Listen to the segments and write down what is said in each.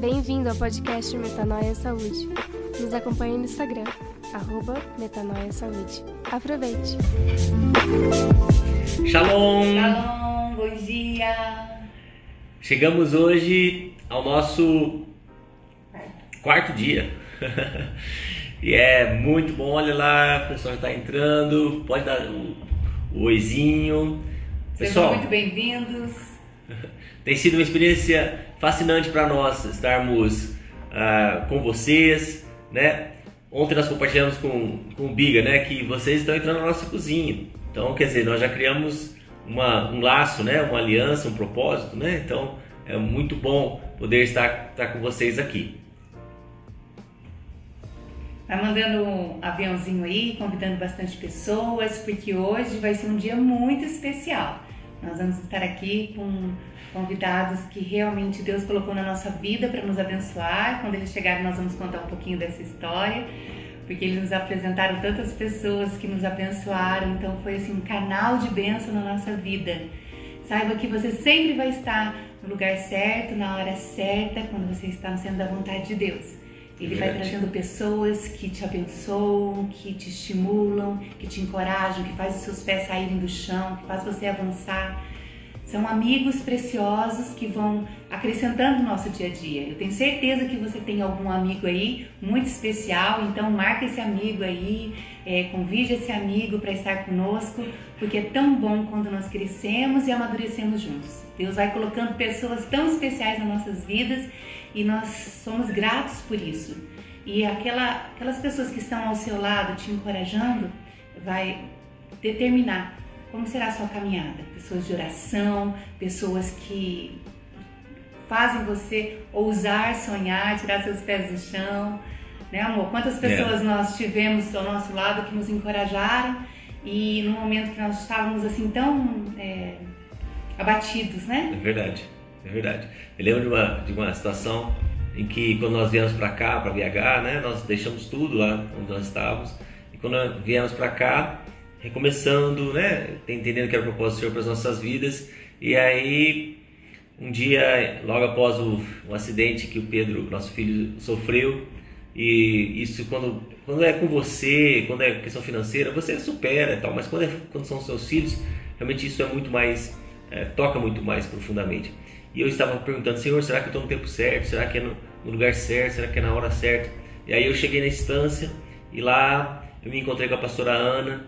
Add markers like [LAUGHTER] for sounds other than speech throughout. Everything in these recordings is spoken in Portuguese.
Bem-vindo ao podcast Metanoia Saúde. Nos acompanhe no Instagram, arroba Metanoia Saúde. Aproveite! Shalom! Shalom, bom dia! Chegamos hoje ao nosso quarto dia. [LAUGHS] e é muito bom, olha lá, o pessoal já está entrando, pode dar o, o oizinho. Sejam Pessoal, muito bem-vindos. Tem sido uma experiência fascinante para nós estarmos ah, com vocês, né? Ontem nós compartilhamos com, com o Biga, né, que vocês estão entrando na nossa cozinha. Então, quer dizer, nós já criamos uma, um laço, né, uma aliança, um propósito, né? Então, é muito bom poder estar, estar com vocês aqui. Vai mandando um aviãozinho aí, convidando bastante pessoas, porque hoje vai ser um dia muito especial. Nós vamos estar aqui com convidados que realmente Deus colocou na nossa vida para nos abençoar. Quando eles chegarem, nós vamos contar um pouquinho dessa história, porque eles nos apresentaram tantas pessoas que nos abençoaram. Então, foi assim um canal de bênção na nossa vida. Saiba que você sempre vai estar no lugar certo, na hora certa, quando você está centro da vontade de Deus. Ele vai trazendo pessoas que te abençoam, que te estimulam, que te encorajam, que faz os seus pés saírem do chão, que faz você avançar. São amigos preciosos que vão acrescentando no nosso dia a dia. Eu tenho certeza que você tem algum amigo aí muito especial, então marca esse amigo aí, é, convide esse amigo para estar conosco, porque é tão bom quando nós crescemos e amadurecemos juntos. Deus vai colocando pessoas tão especiais nas nossas vidas e nós somos gratos por isso. E aquela, aquelas pessoas que estão ao seu lado te encorajando vai determinar como será a sua caminhada. Pessoas de oração, pessoas que fazem você ousar sonhar, tirar seus pés do chão. Né, amor? Quantas pessoas nós tivemos ao nosso lado que nos encorajaram e no momento que nós estávamos assim tão é, abatidos, né? É verdade, é verdade. Eu lembro de uma, de uma situação em que quando nós viemos para cá, para BH, né, nós deixamos tudo lá onde nós estávamos e quando viemos para cá, recomeçando, né, entendendo que era o propósito do Senhor para as nossas vidas e aí um dia, logo após o, o acidente que o Pedro, nosso filho, sofreu e isso quando, quando é com você, quando é questão financeira, você supera e tal, mas quando, é, quando são seus filhos, realmente isso é muito mais, é, toca muito mais profundamente. E eu estava perguntando, Senhor, será que eu estou no tempo certo? Será que é no, no lugar certo? Será que é na hora certa? E aí eu cheguei na instância e lá eu me encontrei com a pastora Ana,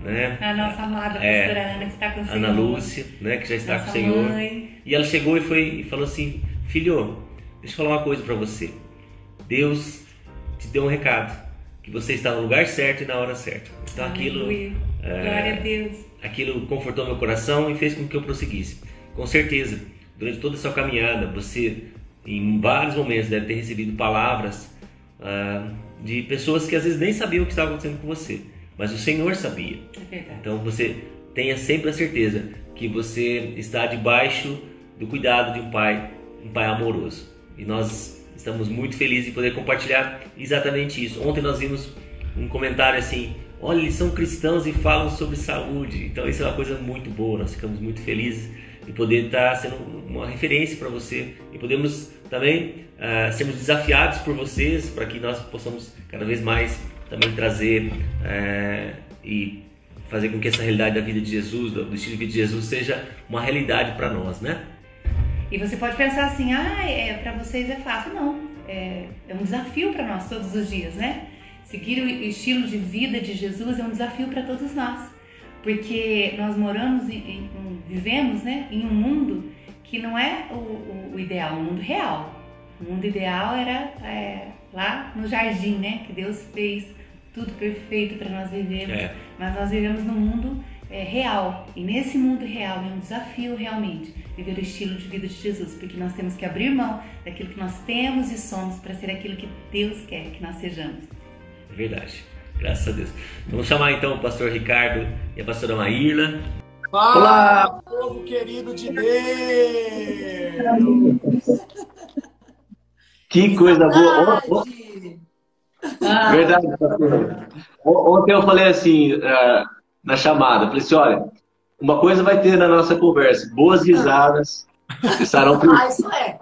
né? A nossa amada É, pastora Ana que está com o Senhor. Ana Lúcia, né, que já está nossa com o Senhor. Mãe. E ela chegou e foi e falou assim: "Filho, deixa eu falar uma coisa para você. Deus te deu um recado, que você está no lugar certo e na hora certa". Então aquilo Aleluia. é, Glória a Deus. aquilo confortou meu coração e fez com que eu prosseguisse. Com certeza, durante toda a sua caminhada, você em vários momentos deve ter recebido palavras ah, de pessoas que às vezes nem sabiam o que estava acontecendo com você, mas o Senhor sabia. É. Então você tenha sempre a certeza que você está debaixo do cuidado de um pai, um pai amoroso. E nós estamos muito felizes de poder compartilhar exatamente isso. Ontem nós vimos um comentário assim: olha, eles são cristãos e falam sobre saúde. Então isso é uma coisa muito boa. Nós ficamos muito felizes de poder estar sendo uma referência para você e podemos também ah, sermos desafiados por vocês para que nós possamos cada vez mais também trazer eh, e fazer com que essa realidade da vida de Jesus, do estilo de vida de Jesus, seja uma realidade para nós, né? E você pode pensar assim, ah, é, para vocês é fácil. Não, é, é um desafio para nós todos os dias, né? Seguir o estilo de vida de Jesus é um desafio para todos nós. Porque nós moramos, em, em- vivemos né, em um mundo que não é o, o- o ideal, o mundo real. O mundo ideal era é, lá no jardim, né? Que Deus fez tudo perfeito para nós vivermos. É. Mas nós vivemos num mundo é, real. E nesse mundo real é um desafio realmente viver o estilo de vida de Jesus, porque nós temos que abrir mão daquilo que nós temos e somos para ser aquilo que Deus quer que nós sejamos. Verdade. Graças a Deus. Vamos chamar então o pastor Ricardo e a pastora Maíla. Fala, povo querido de Deus! Que coisa boa. O- o- Verdade, pastor. Ontem eu falei assim, ah, na chamada, falei assim, olha, uma coisa vai ter na nossa conversa, boas risadas, [LAUGHS] Estarão Ah, isso é.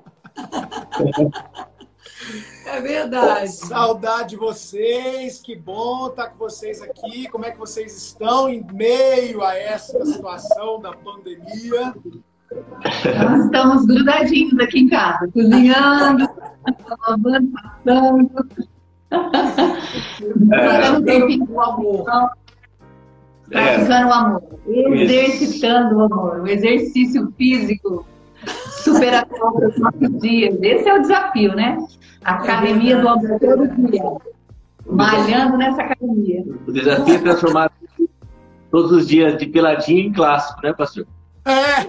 É verdade. Saudade de vocês, que bom estar com vocês aqui. Como é que vocês estão em meio a essa situação da pandemia? Nós estamos grudadinhos aqui em casa, cozinhando, lavando, passando. Praticando o amor. Praticando o amor. Exercitando o amor. O exercício físico superação para os nossos dias. Esse é o desafio, né? Academia do amor todo dia. Malhando nessa academia. O desafio é transformar todos os dias de peladinho em clássico, né, pastor? É!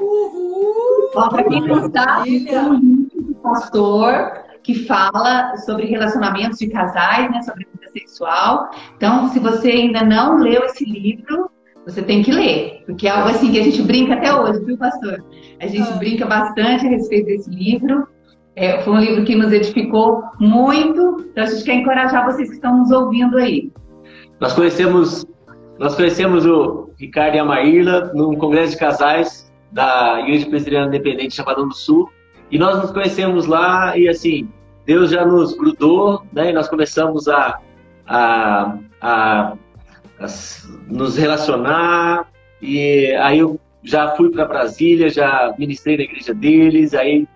Para quem não sabe, tem um livro do pastor que fala sobre relacionamentos de casais, né, sobre vida sexual. Então, se você ainda não leu esse livro, você tem que ler, porque é algo assim que a gente brinca até hoje, viu, pastor? A gente ah. brinca bastante a respeito desse livro. É, foi um livro que nos edificou muito, então a gente quer encorajar vocês que estão nos ouvindo aí. Nós conhecemos, nós conhecemos o Ricardo e a Maíla num congresso de casais da Igreja Presbiteriana Independente Chapadão do Sul, e nós nos conhecemos lá e assim, Deus já nos grudou, né? E nós começamos a, a, a nos relacionar. E aí eu já fui para Brasília, já ministrei na igreja deles, aí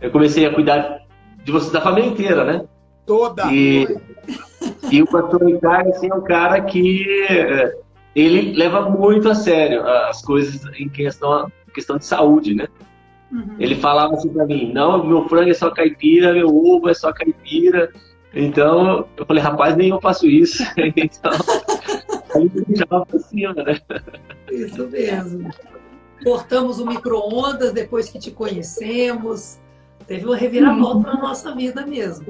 eu comecei a cuidar de você, da família inteira, né? Toda! E, e o pastor Ricardo, assim, é um cara que eh, ele leva muito a sério as coisas em questão, questão de saúde, né? Uhum. Ele falava assim para mim, não, meu frango é só caipira, meu ovo é só caipira. Então, eu falei, rapaz, nem eu faço isso. [LAUGHS] então, pra cima, né? Isso mesmo. Cortamos o micro-ondas depois que te conhecemos. Teve uma reviravolta na nossa vida mesmo.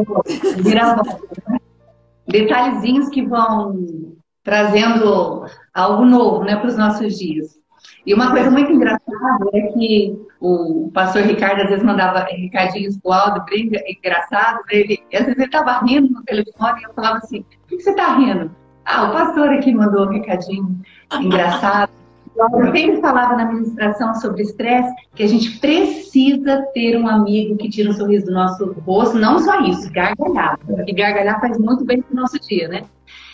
Detalhezinhos que vão trazendo algo novo né, para os nossos dias. E uma coisa muito engraçada é que o pastor Ricardo às vezes mandava recadinhos pro Aldo, bem engraçado, né? ele, às vezes ele estava rindo no telefone e eu falava assim, por que você está rindo? Ah, o pastor aqui mandou um recadinho engraçado. Eu sempre falava na administração sobre estresse que a gente precisa ter um amigo que tira um sorriso do nosso rosto, não só isso, gargalhar. E gargalhar faz muito bem pro nosso dia, né?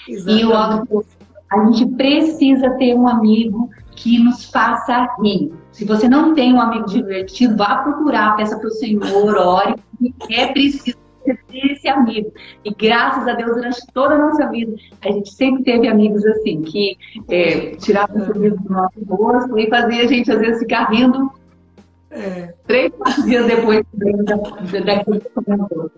Exatamente. E o Aldo, a gente precisa ter um amigo que nos faça rir. Se você não tem um amigo divertido, vá procurar, peça para o Senhor, ore, é preciso esse amigo. E graças a Deus, durante toda a nossa vida, a gente sempre teve amigos assim, que é, tiravam o sorriso do nosso rosto e fazia a gente, às vezes, ficar rindo é. três, quatro dias depois daquilo que comentou.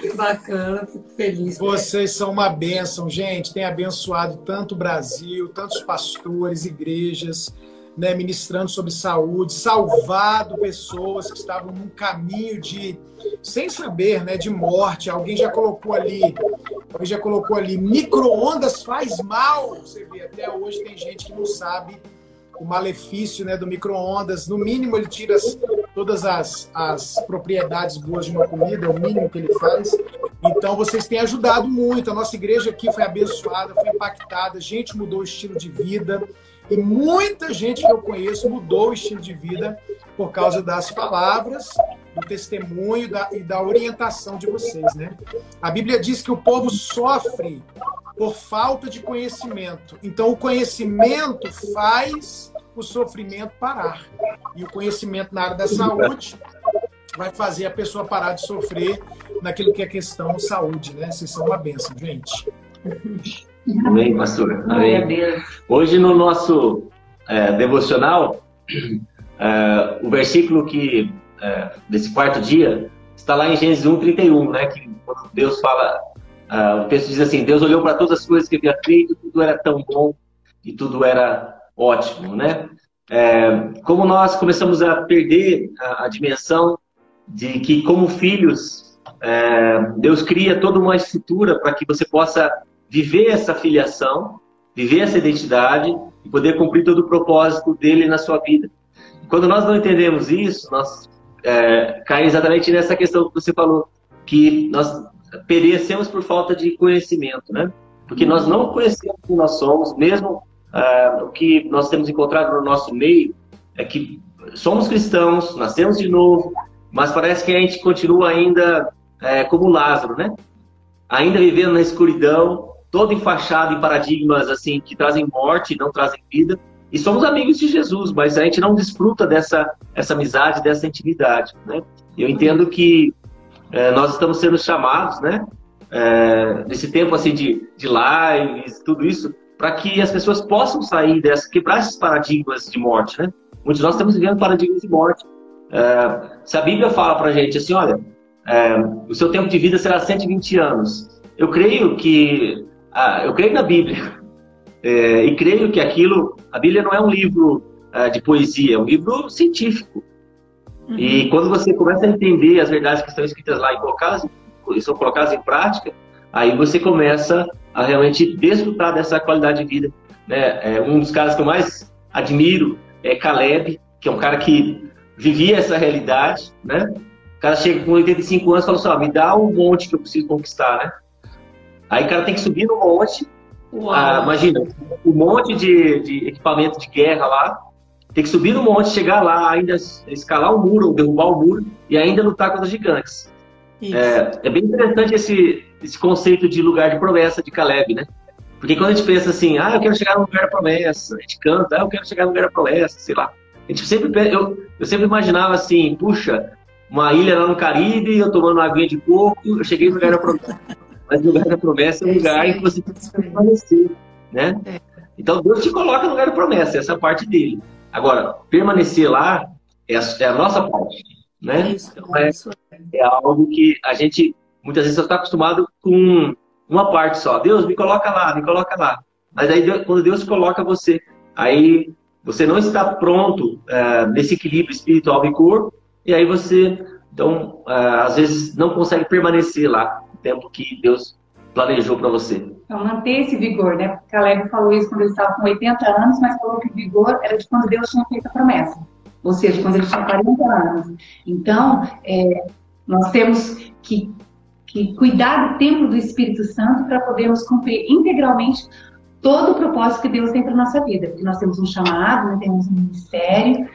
Que bacana, fico feliz. Vocês são uma bênção, gente. Tem abençoado tanto o Brasil, tantos pastores, igrejas, né, ministrando sobre saúde, salvado pessoas que estavam num caminho de, sem saber, né, de morte. Alguém já colocou ali, alguém já colocou ali, micro-ondas faz mal. Você vê, até hoje tem gente que não sabe o malefício né, do micro-ondas. No mínimo, ele tira as, todas as, as propriedades boas de uma comida, é o mínimo que ele faz. Então, vocês têm ajudado muito. A nossa igreja aqui foi abençoada, foi impactada, a gente mudou o estilo de vida. E muita gente que eu conheço mudou o estilo de vida por causa das palavras, do testemunho da, e da orientação de vocês, né? A Bíblia diz que o povo sofre por falta de conhecimento. Então, o conhecimento faz o sofrimento parar. E o conhecimento na área da saúde vai fazer a pessoa parar de sofrer naquilo que é questão de saúde, né? Vocês são uma bênção, gente. [LAUGHS] Amém, pastor. Amém. Hoje no nosso é, devocional, é, o versículo que é, desse quarto dia está lá em Gênesis 1, 31, né? Que quando Deus fala, é, o texto diz assim: Deus olhou para todas as coisas que havia feito, tudo era tão bom e tudo era ótimo, né? É, como nós começamos a perder a, a dimensão de que, como filhos, é, Deus cria toda uma estrutura para que você possa viver essa filiação, viver essa identidade e poder cumprir todo o propósito dele na sua vida. Quando nós não entendemos isso, nós é, caímos exatamente nessa questão que você falou, que nós perecemos por falta de conhecimento, né? Porque nós não conhecemos quem nós somos, mesmo uh, o que nós temos encontrado no nosso meio é que somos cristãos, nascemos de novo, mas parece que a gente continua ainda é, como Lázaro, né? Ainda vivendo na escuridão, todo enfaixado em paradigmas assim que trazem morte, não trazem vida. E somos amigos de Jesus, mas a gente não desfruta dessa essa amizade, dessa intimidade, né? Eu entendo que é, nós estamos sendo chamados, né? É, nesse tempo assim de, de lives, tudo isso, para que as pessoas possam sair dessa, quebrar esses paradigmas de morte, né? Muitos de nós estamos vivendo paradigmas de morte. É, se a Bíblia fala para gente assim, olha, é, o seu tempo de vida será 120 anos. Eu creio que, ah, eu creio na Bíblia é, e creio que aquilo, a Bíblia não é um livro é, de poesia, é um livro científico. Uhum. E quando você começa a entender as verdades que estão escritas lá e colocadas, são colocadas em prática, aí você começa a realmente desfrutar dessa qualidade de vida. Né? É, um dos caras que eu mais admiro é Caleb, que é um cara que vivia essa realidade, né? O cara chega com 85 anos e fala assim, ó, me dá um monte que eu preciso conquistar, né? Aí o cara tem que subir no monte, ah, imagina, um monte de, de equipamento de guerra lá, tem que subir no monte, chegar lá, ainda escalar o muro, derrubar o muro, e ainda lutar contra os gigantes. É, é, bem interessante esse, esse conceito de lugar de promessa de Caleb, né? Porque quando a gente pensa assim, ah, eu quero chegar no lugar da promessa, a gente canta, ah, eu quero chegar no lugar da promessa, sei lá. A gente sempre, eu, eu sempre imaginava assim, puxa, uma ilha lá no Caribe, eu tomando uma aguinha de coco, eu cheguei no lugar da promessa. Mas o lugar da promessa é um lugar em que você precisa permanecer, né? É. Então Deus te coloca no lugar da promessa, essa é parte dele. Agora, permanecer lá é a, é a nossa parte, né? Isso, então, é, é algo que a gente muitas vezes está acostumado com uma parte só. Deus, me coloca lá, me coloca lá. Mas aí quando Deus coloca você, aí você não está pronto é, nesse equilíbrio espiritual e corpo, e aí você, então, é, às vezes não consegue permanecer lá tempo que Deus planejou para você. Então, manter esse vigor, né? Porque Caleb falou isso quando ele estava com 80 anos, mas falou que vigor era de quando Deus tinha feito a promessa. Ou seja, quando ele tinha 40 anos. Então, é, nós temos que, que cuidar do templo do Espírito Santo para podermos cumprir integralmente todo o propósito que Deus tem para nossa vida, porque nós temos um chamado, nós temos um ministério,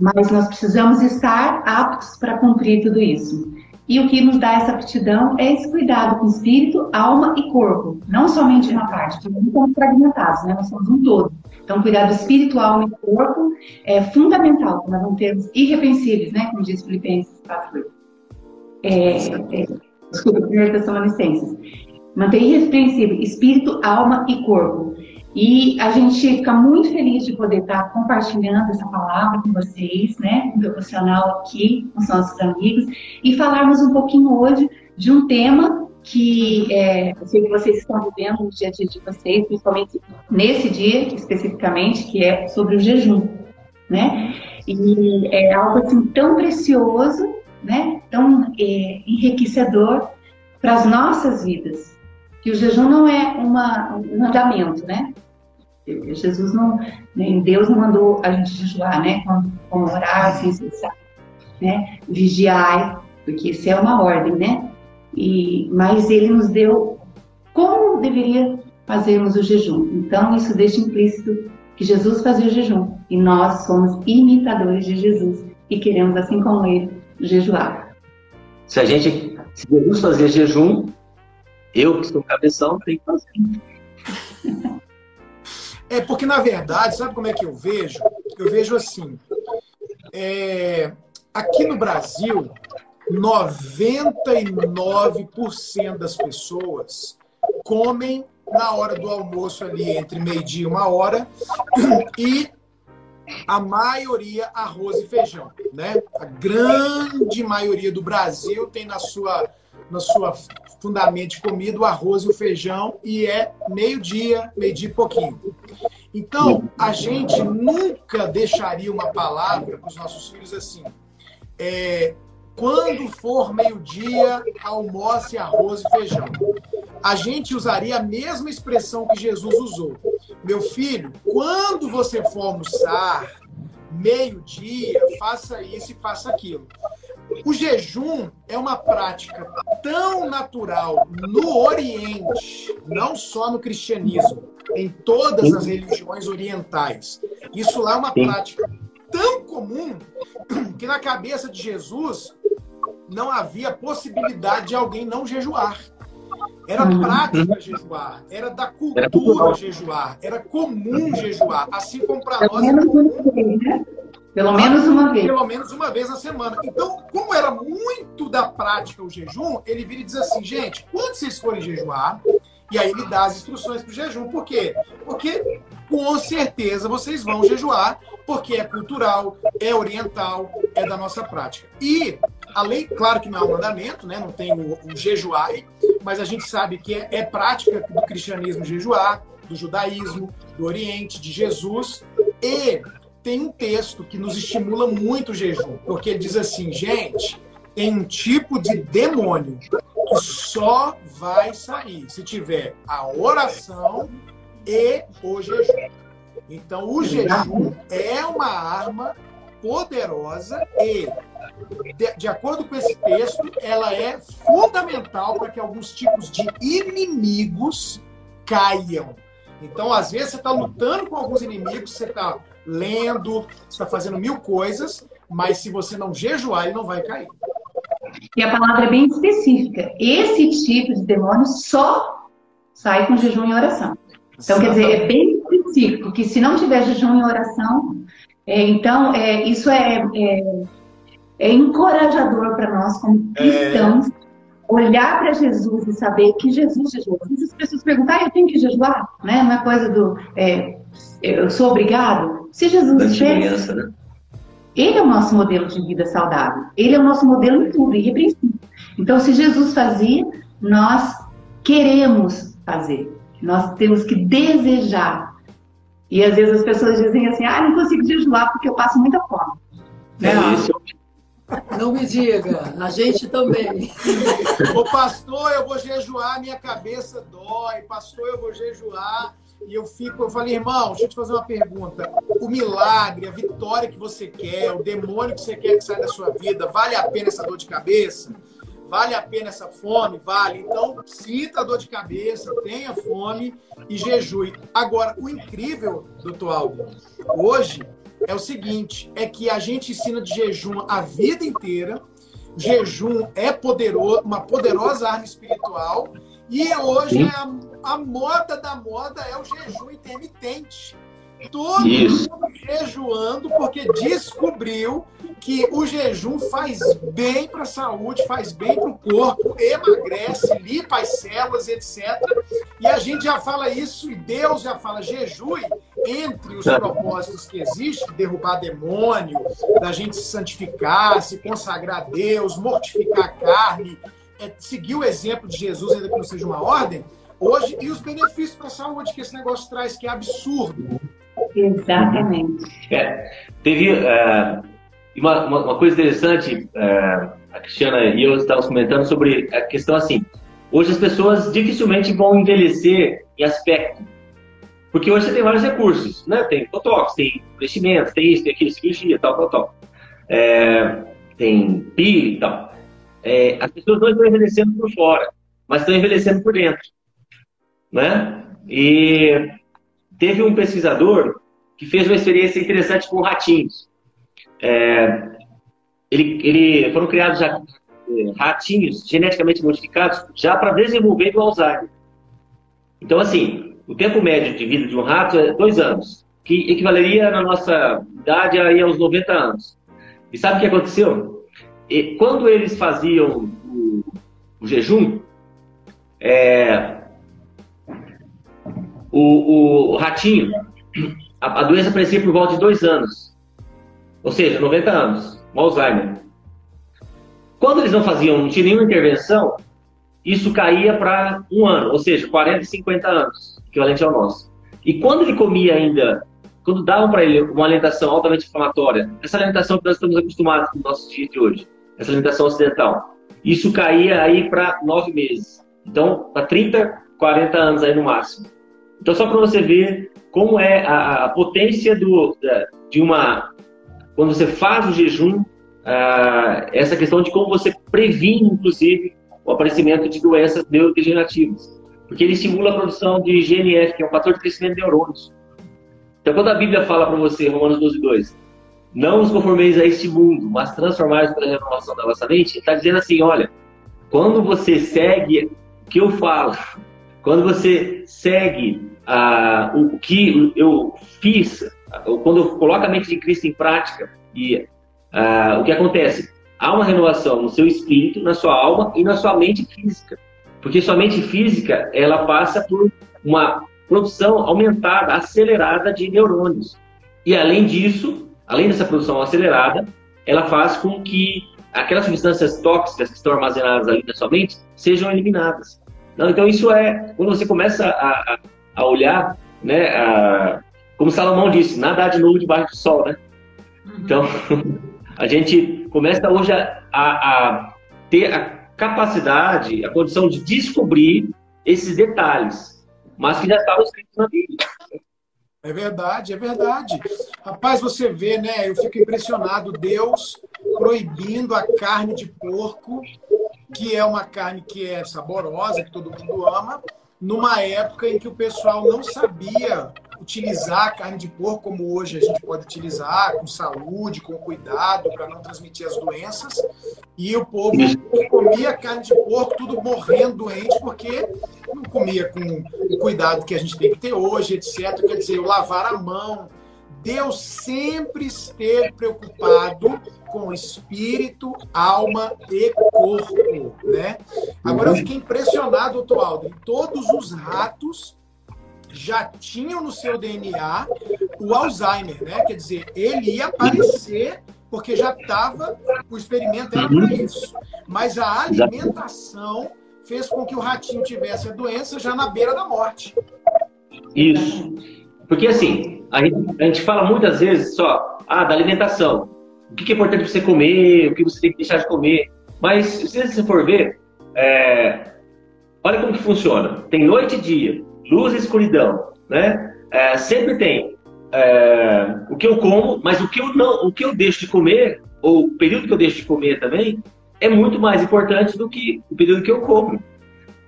mas nós precisamos estar aptos para cumprir tudo isso. E o que nos dá essa aptidão é esse cuidado com espírito, alma e corpo, não somente uma parte, porque não somos fragmentados, né? nós somos um todo. Então, cuidar do espírito, alma e corpo é fundamental para nós não termos irrepreensíveis, né? como diz Filipenses 4. É, é, desculpa, 1 Tessalonicenses manter irrepreensível espírito, alma e corpo. E a gente fica muito feliz de poder estar compartilhando essa palavra com vocês, né, um devocional aqui com os nossos amigos, e falarmos um pouquinho hoje de um tema que é, eu sei que vocês estão vivendo no dia a dia de vocês, principalmente nesse dia especificamente, que é sobre o jejum, né? E é algo assim tão precioso, né? Tão é, enriquecedor para as nossas vidas, que o jejum não é uma, um mandamento, né? Jesus não, nem Deus não mandou a gente jejuar, né? Como, como orar, assim, cessar, né? Vigiar, porque isso é uma ordem, né? E, mas ele nos deu como deveria fazermos o jejum. Então, isso deixa implícito que Jesus fazia o jejum e nós somos imitadores de Jesus e queremos, assim como ele, jejuar. Se a gente, se Jesus fazia jejum, eu, que sou cabeção, tenho que fazer. [LAUGHS] É porque, na verdade, sabe como é que eu vejo? Eu vejo assim: é, aqui no Brasil, 99% das pessoas comem na hora do almoço ali entre meio-dia e uma hora [CLEARS THROAT] e a maioria arroz e feijão, né? A grande maioria do Brasil tem na sua na sua fundamento de comida, o arroz e o feijão, e é meio-dia, meio-dia e pouquinho. Então, a gente nunca deixaria uma palavra para os nossos filhos assim. É, quando for meio-dia, almoce arroz e feijão. A gente usaria a mesma expressão que Jesus usou. Meu filho, quando você for almoçar, meio-dia, faça isso e faça aquilo. O jejum é uma prática tão natural no Oriente, não só no cristianismo, em todas as religiões orientais. Isso lá é uma prática tão comum que na cabeça de Jesus não havia possibilidade de alguém não jejuar. Era Uhum. prática jejuar, era da cultura jejuar, era comum jejuar, assim como para Pelo nós é menos comum uma vez, né? Pelo menos uma vez. pelo menos uma vez na semana. Então, como era muito da prática o jejum, ele vira e diz assim, gente, quando vocês forem jejuar, e aí ele dá as instruções para o jejum. Por quê? Porque com certeza vocês vão jejuar, porque é cultural, é oriental, é da nossa prática. E além, claro que não é um mandamento, né? não tem o, o jejuar, mas a gente sabe que é, é prática do cristianismo jejuar, do judaísmo, do Oriente, de Jesus, e tem um texto que nos estimula muito o jejum, porque ele diz assim, gente, tem um tipo de demônio que só vai sair se tiver a oração e o jejum. Então, o jejum é uma arma poderosa e, de, de acordo com esse texto, ela é fundamental para que alguns tipos de inimigos caiam. Então, às vezes, você está lutando com alguns inimigos, você está lendo, você está fazendo mil coisas, mas se você não jejuar, ele não vai cair. E a palavra é bem específica. Esse tipo de demônio só sai com jejum e oração. Então, quer dizer, é bem específico, que se não tiver jejum e oração, então, é, isso é, é, é encorajador para nós, como cristãos, olhar para Jesus e saber que Jesus jejuou. Às vezes as pessoas perguntam, ah, eu tenho que jejuar? Né? Não é coisa do, é, eu sou obrigado? Se Jesus Desde fez, criança, né? ele é o nosso modelo de vida saudável. Ele é o nosso modelo em tudo, irrepreensível. Então, se Jesus fazia, nós queremos fazer. Nós temos que desejar. E às vezes as pessoas dizem assim: ah, não consigo jejuar porque eu passo muita fome. É Não. isso. Não me diga, a gente também. Ô pastor, eu vou jejuar, minha cabeça dói. Pastor, eu vou jejuar. E eu fico, eu falei, irmão, deixa eu te fazer uma pergunta. O milagre, a vitória que você quer, o demônio que você quer que saia da sua vida, vale a pena essa dor de cabeça? Vale a pena essa fome? Vale. Então, sinta a dor de cabeça, tenha fome e jejue. Agora, o incrível, doutor Aldo, hoje é o seguinte: é que a gente ensina de jejum a vida inteira. Jejum é poderoso, uma poderosa arma espiritual. E hoje é a, a moda da moda é o jejum intermitente. Todo Isso. mundo jejuando porque descobriu que o jejum faz bem para a saúde, faz bem para o corpo, emagrece, limpa as células, etc. E a gente já fala isso e Deus já fala jejue entre os propósitos que existem, derrubar demônio, da gente se santificar, se consagrar a Deus, mortificar a carne, é, seguir o exemplo de Jesus, ainda que não seja uma ordem, hoje, e os benefícios para a saúde que esse negócio traz, que é absurdo. Exatamente. É, teve é, uma, uma, coisa interessante, é, a Cristiana e eu estávamos comentando sobre a questão assim. Hoje as pessoas dificilmente vão envelhecer em aspecto. Porque hoje você tem vários recursos, né? Tem botox, tem investimento, tem isso, tem aquilo, cirurgia, tal, tal, tal. É, tem PI e tal. É, as pessoas não estão envelhecendo por fora, mas estão envelhecendo por dentro, né? E teve um pesquisador que fez uma experiência interessante com ratinhos. É, ele, ele, foram criados já é, ratinhos geneticamente modificados já para desenvolver o Alzheimer. Então, assim, o tempo médio de vida de um rato é dois anos, que equivaleria na nossa idade aí aos 90 anos. E sabe o que aconteceu? E quando eles faziam o, o jejum, é, o, o ratinho, a, a doença aparecia por volta de dois anos. Ou seja, 90 anos, o Alzheimer. Quando eles não faziam, não tinha nenhuma intervenção, isso caía para um ano, ou seja, 40 e 50 anos, equivalente ao nosso. E quando ele comia ainda, quando davam para ele uma alimentação altamente inflamatória, essa alimentação que nós estamos acostumados nos nossos dias de hoje, essa alimentação ocidental, isso caía aí para nove meses. Então, para 30, 40 anos aí no máximo. Então, só para você ver como é a, a potência do, de uma. Quando você faz o jejum, ah, essa questão de como você previne, inclusive, o aparecimento de doenças neurodegenerativas. Porque ele estimula a produção de GNF, que é um fator de crescimento de neurônios. Então, quando a Bíblia fala para você, Romanos 12, 2, não os conformeis a este mundo, mas transformados pela renovação da vossa mente, está dizendo assim, olha, quando você segue o que eu falo, quando você segue ah, o que eu fiz, quando eu coloco a mente de Cristo em prática, e ah, o que acontece? Há uma renovação no seu espírito, na sua alma e na sua mente física. Porque sua mente física, ela passa por uma produção aumentada, acelerada de neurônios. E além disso, além dessa produção acelerada, ela faz com que aquelas substâncias tóxicas que estão armazenadas ali na sua mente sejam eliminadas. Então isso é quando você começa a olhar, né, a, como Salomão disse, nada de novo debaixo do sol, né? Uhum. Então [LAUGHS] a gente começa hoje a, a ter a capacidade, a condição de descobrir esses detalhes, mas que já estavam escritos na Bíblia. É verdade, é verdade. Rapaz, você vê, né? Eu fico impressionado. Deus proibindo a carne de porco, que é uma carne que é saborosa, que todo mundo ama, numa época em que o pessoal não sabia utilizar a carne de porco como hoje a gente pode utilizar, com saúde, com cuidado, para não transmitir as doenças. E o povo comia carne de porco, tudo morrendo doente, porque não comia com o cuidado que a gente tem que ter hoje, etc. Quer dizer, o lavar a mão. Deus sempre esteve preocupado com espírito, alma e corpo, né? Agora eu fiquei impressionado, doutor Aldo, todos os ratos já tinham no seu DNA o Alzheimer, né? Quer dizer, ele ia aparecer porque já estava, o experimento era para isso. Mas a alimentação fez com que o ratinho tivesse a doença já na beira da morte. Isso. Porque assim, a gente, a gente fala muitas vezes só ah, da alimentação. O que é importante você comer, o que você tem que deixar de comer. Mas se você for ver, é, olha como que funciona. Tem noite e dia luz e escuridão, né? É, sempre tem é, o que eu como, mas o que eu não, o que eu deixo de comer, ou o período que eu deixo de comer também, é muito mais importante do que o período que eu como.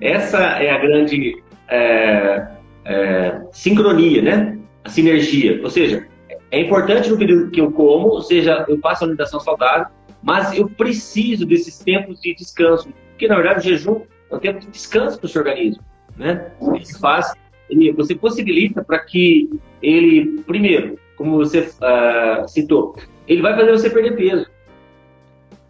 Essa é a grande é, é sincronia, né? A sinergia. Ou seja, é importante no período que eu como, ou seja, eu faço uma alimentação saudável, mas eu preciso desses tempos de descanso, porque na verdade o jejum é um tempo de descanso para o seu organismo né? Ele faz, ele, você possibilita para que ele, primeiro, como você uh, citou, ele vai fazer você perder peso.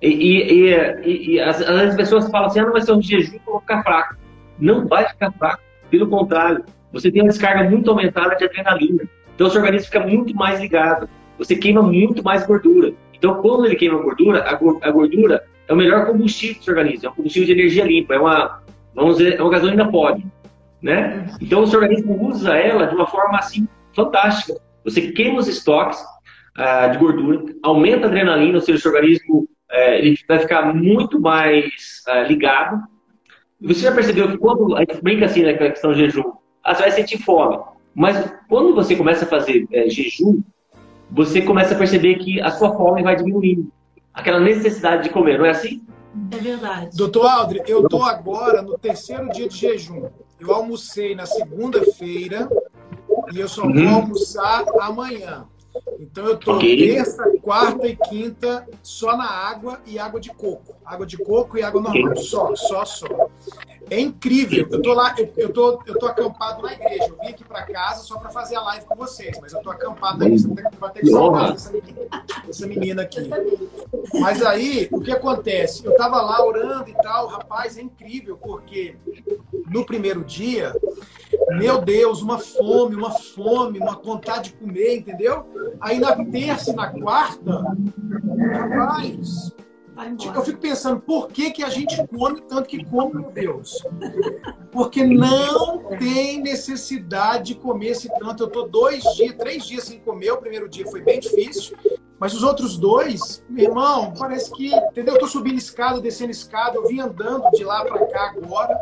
E, e, e, e as, as, pessoas falam assim, ah, não vai ser um jejum, eu vou ficar fraco. Não vai ficar fraco. Pelo contrário, você tem uma descarga muito aumentada de adrenalina. Então, seu organismo fica muito mais ligado. Você queima muito mais gordura. Então, quando ele queima gordura, a, gordura é o melhor combustível do seu organismo. É um combustível de energia limpa. É uma, vamos dizer, é uma gasolina pode né? Então o seu organismo usa ela de uma forma assim fantástica. Você queima os estoques uh, de gordura, aumenta a adrenalina, ou seja, o seu organismo uh, ele vai ficar muito mais uh, ligado. Você já percebeu que quando a gente brinca assim na né, questão do jejum, ah, você vai sentir fome. Mas quando você começa a fazer eh, jejum, você começa a perceber que a sua fome vai diminuindo. Aquela necessidade de comer, não é assim? É verdade. Doutor Aldri, eu estou agora no terceiro dia de jejum. Eu almocei na segunda-feira e eu só uhum. vou almoçar amanhã. Então eu estou okay. terça, quarta e quinta só na água e água de coco. Água de coco e água normal. Okay. Só, só, só. É incrível. Eu tô lá, eu, eu, tô, eu tô acampado na igreja. Eu vim aqui para casa só para fazer a live com vocês, mas eu tô acampado aí. Você vai ter que salvar essa menina, essa menina aqui. Mas aí, o que acontece? Eu tava lá orando e tal, rapaz, é incrível, porque no primeiro dia, meu Deus, uma fome, uma fome, uma vontade de comer, entendeu? Aí na terça e na quarta, rapaz, eu fico pensando, por que, que a gente come tanto que come, meu Deus? Porque não tem necessidade de comer esse tanto. Eu tô dois dias, três dias sem comer. O primeiro dia foi bem difícil. Mas os outros dois, meu irmão, parece que, entendeu? Eu tô subindo escada, descendo escada, eu vim andando de lá para cá agora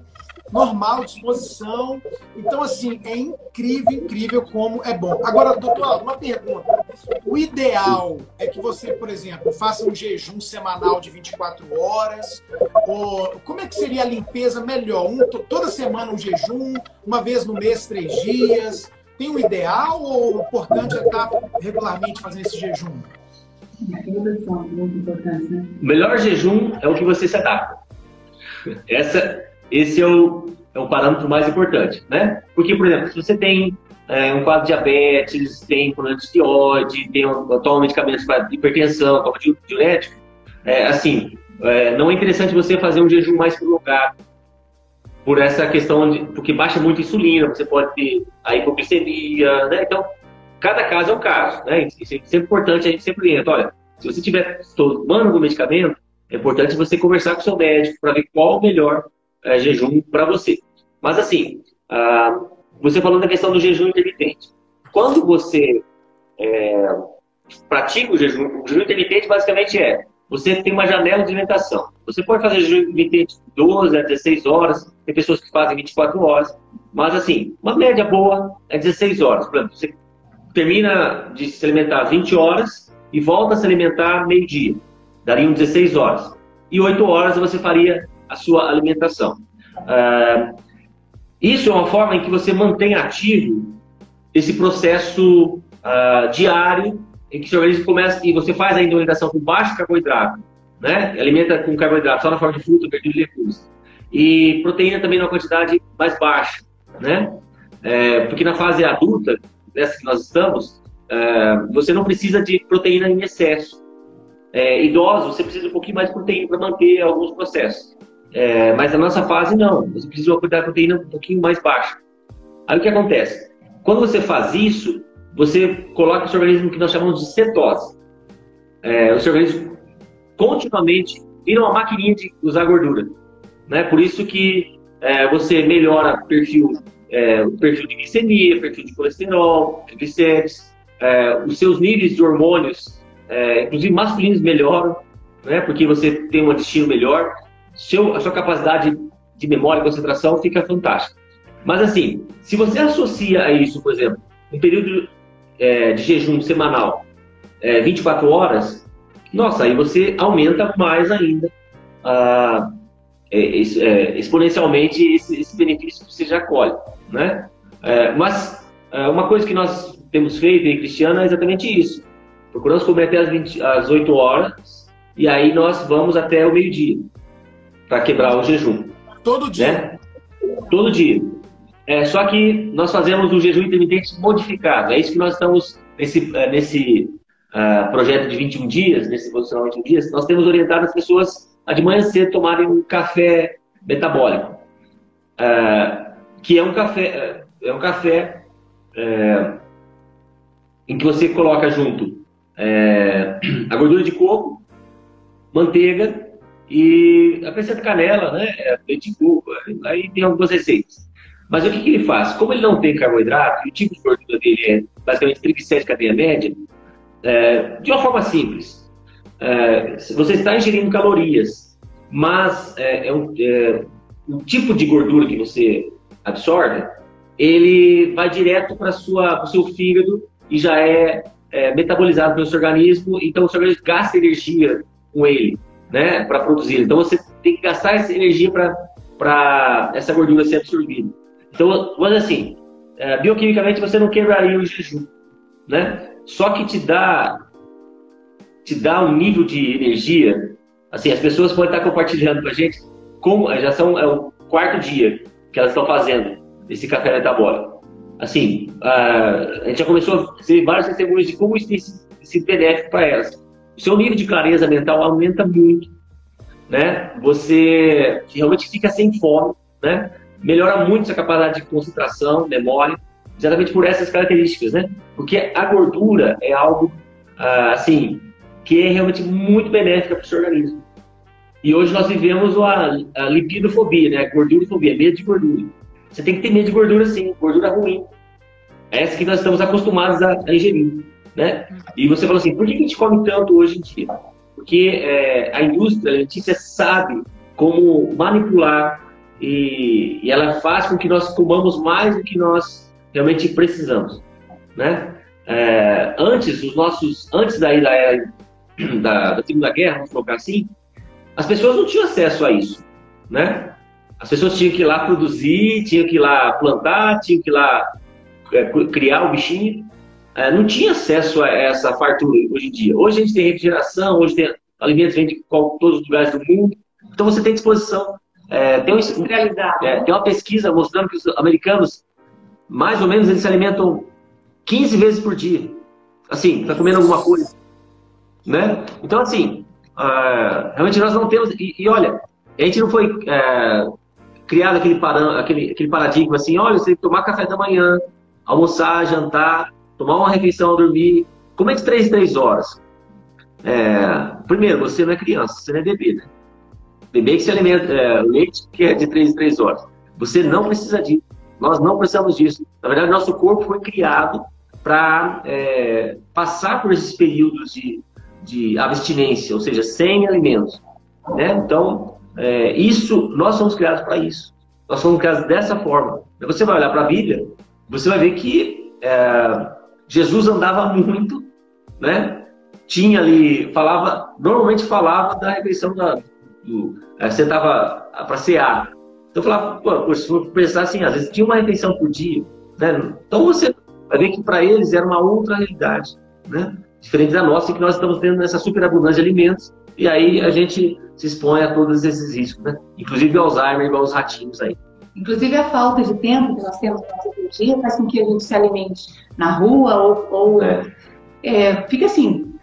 normal, disposição. Então, assim, é incrível, incrível como é bom. Agora, doutor, uma pergunta. O ideal é que você, por exemplo, faça um jejum semanal de 24 horas? Ou como é que seria a limpeza melhor? Um, toda semana um jejum, uma vez no mês, três dias? Tem um ideal ou o importante é estar regularmente fazendo esse jejum? O melhor jejum é o que você se adapta. Essa, esse é o, é o parâmetro mais importante, né? Porque, por exemplo, se você tem é, um quadro de diabetes, tem problema de tireoide, tem toma medicamentos para hipertensão, toma diurético, é, assim, é, não é interessante você fazer um jejum mais prolongado por essa questão de, porque baixa muito insulina, você pode ter a hipoglicemia, né? Então, cada caso é um caso, né? Isso é sempre importante, a gente sempre entra, olha, se você estiver tomando algum medicamento, é importante você conversar com o seu médico para ver qual o melhor é, jejum para você. Mas assim, ah, você falou da questão do jejum intermitente. Quando você é, pratica o jejum, o jejum intermitente basicamente é você tem uma janela de alimentação. Você pode fazer jejum intermitente 12 a 16 horas, tem pessoas que fazem 24 horas, mas assim, uma média boa é 16 horas. Por exemplo, você termina de se alimentar 20 horas e volta a se alimentar meio-dia. Dariam 16 horas. E 8 horas você faria a sua alimentação. Uh, isso é uma forma em que você mantém ativo esse processo uh, diário em que seu organismo começa e você faz a alimentação com baixo carboidrato, né? Alimenta com carboidrato só na forma de fruta, verdura e legumes. E proteína também numa quantidade mais baixa, né? É, porque na fase adulta, nessa que nós estamos, é, você não precisa de proteína em excesso. É, idosos, você precisa um pouquinho mais de proteína para manter alguns processos. É, mas na nossa fase, não. Você precisa quantidade de proteína um pouquinho mais baixa. Aí o que acontece? Quando você faz isso, você coloca o seu organismo que nós chamamos de cetose. É, o seu organismo continuamente vira uma maquininha de usar gordura. Né? Por isso que é, você melhora perfil, é, o perfil de glicemia, perfil de colesterol, triglicérides, é, os seus níveis de hormônios, é, inclusive masculinos, melhoram, né? porque você tem um intestino melhor seu, a sua capacidade de memória e concentração fica fantástica. Mas assim, se você associa a isso, por exemplo, um período é, de jejum semanal, é, 24 horas, nossa, aí você aumenta mais ainda é, é, exponencialmente esse, esse, benefício que você já colhe, né? É, mas é, uma coisa que nós temos feito em Cristiana é exatamente isso. Procuramos comer até as, 20, as 8 horas e aí nós vamos até o meio-dia para quebrar o jejum. Todo dia? Né? Todo dia. É, só que nós fazemos o jejum intermitente modificado. É isso que nós estamos nesse, é, nesse uh, projeto de 21 dias, nesse posicionamento de 21 dias, nós temos orientado as pessoas a de manhã cedo tomarem um café metabólico. Uh, que é um café, é um café em que você coloca junto a gordura de coco, manteiga e acrescenta canela, né? É, leite de coco, aí tem algumas receitas. Mas o que, que, ele faz? Como ele não tem carboidrato, e o tipo de gordura dele é basicamente triglicéridos cadeia média, é, de uma forma simples, é, você está ingerindo calorias, mas é, é um, é, tipo de gordura que você absorve, ele vai direto para o seu fígado e já é, é, metabolizado pelo seu organismo, então o seu organismo gasta energia com ele né, para produzir. Então você tem que gastar essa energia para essa gordura ser absorvida. Então, mas assim, é, bioquimicamente você não quebraria o jejum, né? Só que te dá te dá um nível de energia. Assim, as pessoas podem estar compartilhando com a gente como já são é o quarto dia que elas estão fazendo esse café metabólico. Assim, a, a gente já começou a ver vários testemunhos de como isso tem sido benéfico para elas seu nível de clareza mental aumenta muito, né? Você realmente fica sem fome, né? Melhora muito sua capacidade de concentração, memória, exatamente por essas características, né? Porque a gordura é algo, ah, assim, que é realmente muito benéfica para o seu organismo. E hoje nós vivemos a, a lipidofobia, né? A gordurofobia, medo de gordura. Você tem que ter medo de gordura sim, gordura ruim. É essa que nós estamos acostumados a, a ingerir né? E você falou assim, por que a gente come tanto hoje em dia? Porque é, a indústria alimentícia sabe como manipular e, e, ela faz com que nós comamos mais do que nós realmente precisamos, né? É, antes, os nossos, antes da, da, da, da Segunda Guerra, vamos colocar assim, as pessoas não tinham acesso a isso, né? As pessoas tinham que ir lá produzir, tinham que ir lá plantar, tinham que ir lá é, criar o bichinho. É, não tinha acesso a essa fartura hoje em dia. Hoje a gente tem refrigeração, hoje tem alimentos vêm de todos os lugares do mundo. Então você tem disposição. É, tem, um, é, tem uma pesquisa mostrando que os americanos, mais ou menos, eles se alimentam 15 vezes por dia. Assim, está comendo alguma coisa. Né? Então, assim, uh, realmente nós não temos. E, e, olha, a gente não foi uh, criado aquele, param, aquele, aquele paradigma assim: olha, você tem que tomar café da manhã, almoçar, jantar, tomar uma refeição dormir. Como é 3 em 3 horas? É, primeiro, você não é criança, você não é bebê. Né? Bebê que se alimenta, é, leite que é de 3 em 3 horas. Você não precisa disso. Nós não precisamos disso. Na verdade, nosso corpo foi criado para é, passar por esses períodos de, de abstinência, ou seja, sem alimentos. Né? Então, é, isso, nós somos criados para isso. Nós somos criados dessa forma. Você vai olhar para a Bíblia, você vai ver que é, Jesus andava muito, né? Tinha ali, falava, normalmente falava da refeição da, do, você estava para cear. Então falava, pô, se for pensar assim, às vezes tinha uma refeição por dia, né? Então você vai ver que para eles era uma outra realidade, né? Diferente da nossa, que nós estamos tendo essa superabundância de alimentos, e aí a gente se expõe a todos esses riscos, né? Inclusive Alzheimer, igual os ratinhos aí. Inclusive a falta de tempo que nós temos na nossa dia faz com que a gente se alimente na rua ou, ou é. É, fica assim,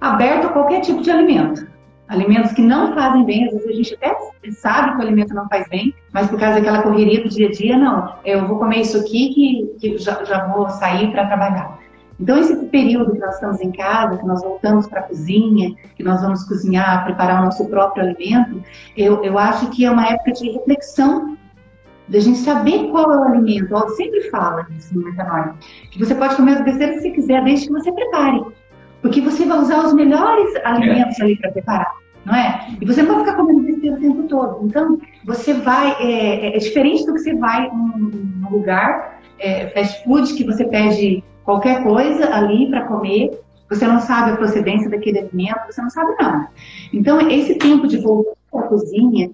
aberto a qualquer tipo de alimento. Alimentos que não fazem bem, às vezes a gente até sabe que o alimento não faz bem, mas por causa daquela correria do dia a dia, não, eu vou comer isso aqui que, que já, já vou sair para trabalhar. Então, esse período que nós estamos em casa, que nós voltamos para a cozinha, que nós vamos cozinhar, preparar o nosso próprio alimento, eu, eu acho que é uma época de reflexão, da gente saber qual é o alimento. Eu sempre fala isso no Metanoia, que você pode comer as besteiras que você quiser, desde que você prepare. Porque você vai usar os melhores alimentos é. ali para preparar, não é? E você não vai ficar comendo besteira o tempo todo. Então, você vai. É, é, é diferente do que você vai num, num lugar, é, fast food, que você pede qualquer coisa ali para comer, você não sabe a procedência daquele alimento, você não sabe nada. Então, esse tempo de voltar para a cozinha,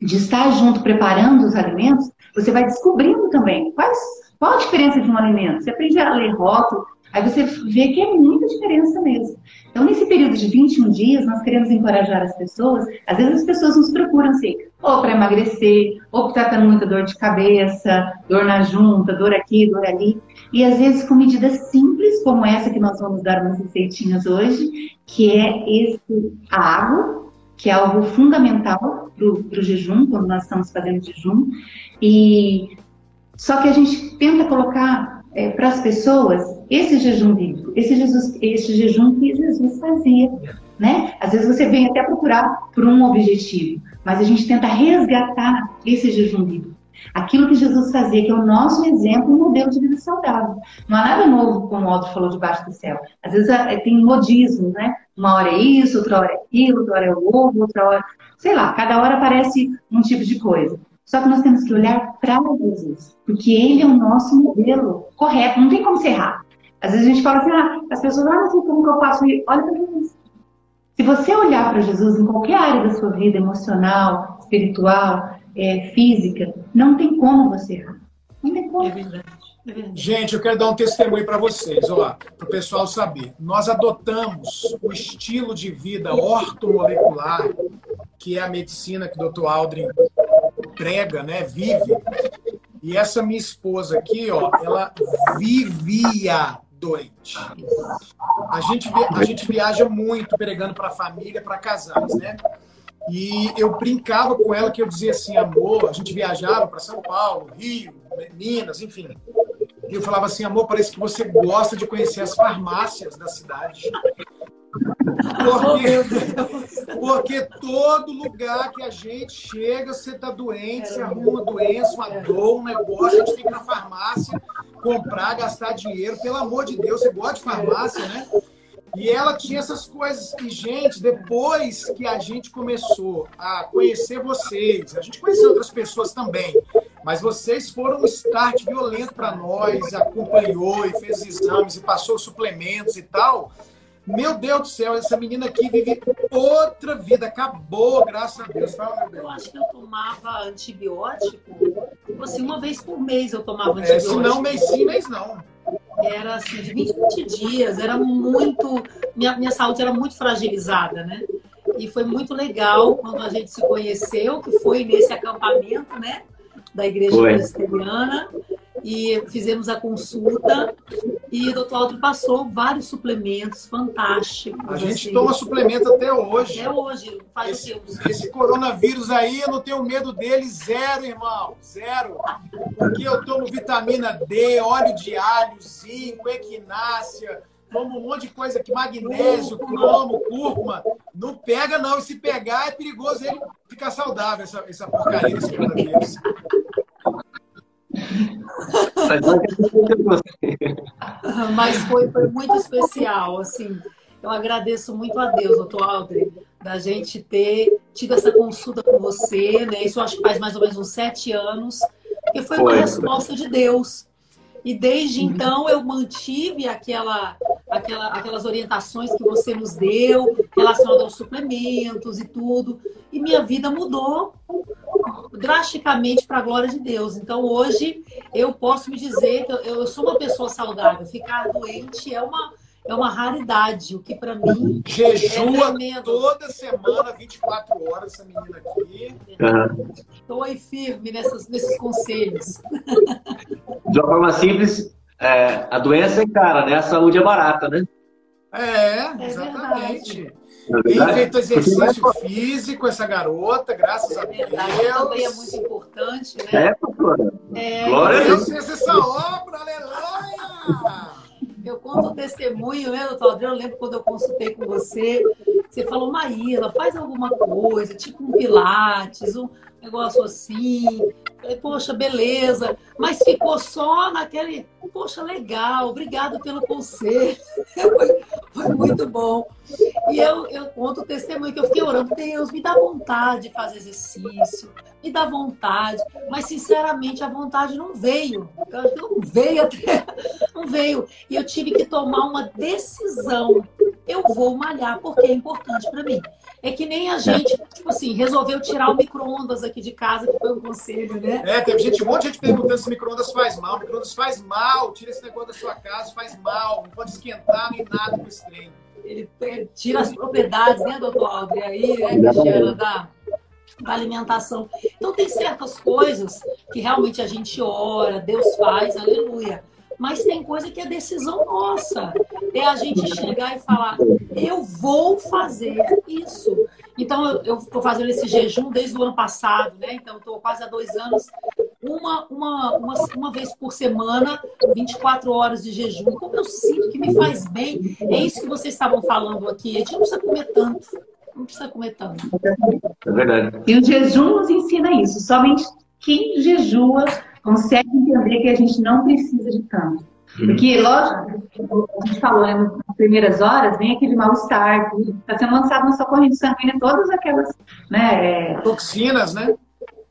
de estar junto preparando os alimentos, você vai descobrindo também quais, qual a diferença de um alimento. Você aprende a ler rótulo, Aí você vê que é muita diferença mesmo. Então, nesse período de 21 dias, nós queremos encorajar as pessoas. Às vezes, as pessoas nos procuram assim, ou para emagrecer, ou porque está tendo muita dor de cabeça, dor na junta, dor aqui, dor ali. E às vezes, com medidas simples, como essa que nós vamos dar umas receitinhas hoje, que é esse a água, que é algo fundamental para o jejum, quando nós estamos fazendo jejum. E só que a gente tenta colocar é, para as pessoas esse jejum bíblico, esse, Jesus, esse jejum que Jesus fazia. Né? Às vezes você vem até procurar por um objetivo, mas a gente tenta resgatar esse jejum bíblico. Aquilo que Jesus fazia, que é o nosso exemplo, um modelo de vida saudável. Não há nada novo, como o Otto falou, debaixo do céu. Às vezes é, tem modismo, né? Uma hora é isso, outra hora é aquilo, outra hora é o ovo, outra hora. Sei lá, cada hora aparece um tipo de coisa. Só que nós temos que olhar para Jesus, porque ele é o nosso modelo correto, não tem como ser errado. Às vezes a gente fala assim, ah, as pessoas, ah, não sei como que eu faço isso. Olha para Jesus. Se você olhar para Jesus em qualquer área da sua vida, emocional, espiritual, é, física, não tem como você errar. Não tem como. É verdade. É gente, eu quero dar um testemunho para vocês, para o pessoal saber. Nós adotamos o estilo de vida ortomolecular, que é a medicina que o Dr. Aldrin prega, né, vive. E essa minha esposa aqui, ó, ela vivia doente. A gente, a gente viaja muito pregando para a família, para casais, né? E eu brincava com ela que eu dizia assim, amor, a gente viajava para São Paulo, Rio, Minas, enfim. E eu falava assim, amor, parece que você gosta de conhecer as farmácias da cidade. Porque, [LAUGHS] porque todo lugar que a gente chega, você está doente, você arruma uma doença, uma dor, um negócio, a gente tem que ir na farmácia, comprar, gastar dinheiro. Pelo amor de Deus, você gosta de farmácia, né? E ela tinha essas coisas. E, gente, depois que a gente começou a conhecer vocês, a gente conheceu outras pessoas também, mas vocês foram um start violento para nós, acompanhou e fez exames e passou suplementos e tal. Meu Deus do céu, essa menina aqui vive outra vida. Acabou, graças a Deus. Eu acho que eu tomava antibiótico. Tipo assim, uma vez por mês eu tomava é, antibiótico. Se não, mês sim, mês não. Era assim, de 20 20 dias, era muito. Minha, minha saúde era muito fragilizada, né? E foi muito legal quando a gente se conheceu, que foi nesse acampamento, né? Da igreja presbiteriana e fizemos a consulta e o doutor Aldo passou vários suplementos fantásticos. A gente assim. toma suplemento até hoje. Até hoje, faz esse, o Esse coronavírus aí, eu não tenho medo dele, zero, irmão, zero. Porque eu tomo vitamina D, óleo de alho, zinco, equinácia, tomo um monte de coisa aqui, magnésio, cromo, cúrcuma. Não pega não, e se pegar é perigoso ele ficar saudável, essa, essa porcaria desse coronavírus. Mas foi, foi muito especial, assim. Eu agradeço muito a Deus, doutor Aldrin, da gente ter tido essa consulta com você, né? Isso eu acho que faz mais ou menos uns sete anos, e foi uma resposta de Deus. E desde então eu mantive aquela, aquela, aquelas orientações que você nos deu, relacionadas aos suplementos e tudo. E minha vida mudou drasticamente para a glória de Deus. Então hoje eu posso me dizer que eu sou uma pessoa saudável. Ficar doente é uma é uma raridade, o que para mim jejua é toda semana 24 horas essa menina aqui. Estou aí firme nessas, nesses conselhos. [LAUGHS] De uma forma simples, é, a doença é cara, né? A saúde é barata, né? É, é exatamente. É tem feito exercício físico, essa garota, graças a Deus. também é muito importante, né? É, doutora. É, Glória a Deus fez essa obra, aleluia! Eu conto o testemunho, né, doutor Adriano? Eu lembro quando eu consultei com você, você falou, Maíra, faz alguma coisa, tipo um pilates, um negócio assim. Falei, poxa, beleza. Mas ficou só naquele, poxa, legal, obrigado pelo conselho. [LAUGHS] foi, foi, muito bom. E eu, eu conto o testemunho que eu fiquei orando, Deus, me dá vontade de fazer exercício, me dá vontade. Mas, sinceramente, a vontade não veio. Não veio até, [LAUGHS] não veio. E eu tive que tomar uma decisão. Eu vou malhar porque é importante para mim. É que nem a gente, tipo assim, resolveu tirar o micro-ondas aqui de casa, que foi um conselho, né? É, teve gente, um monte de gente perguntando se micro-ondas faz mal. Micro-ondas faz mal, tira esse negócio da sua casa, faz mal, não pode esquentar nem nada com esse trem. Ele tira as propriedades, né, doutor Aldri? Aí, né, Michela, da, da alimentação. Então, tem certas coisas que realmente a gente ora, Deus faz, aleluia. Mas tem coisa que é decisão nossa. É a gente chegar e falar, eu vou fazer isso. Então, eu estou fazendo esse jejum desde o ano passado, né? Então, estou quase há dois anos, uma, uma, uma, uma vez por semana, 24 horas de jejum. Como eu sinto que me faz bem, é isso que vocês estavam falando aqui. A gente não precisa comer tanto. Não precisa comer tanto. É verdade. E o jejum nos ensina isso. Somente quem jejua consegue entender que a gente não precisa de tanto. Uhum. Porque, lógico, a gente falou, né, nas primeiras horas, vem aquele mal-estar, está sendo lançado na sua corrente sanguínea todas aquelas né, é, toxinas, né?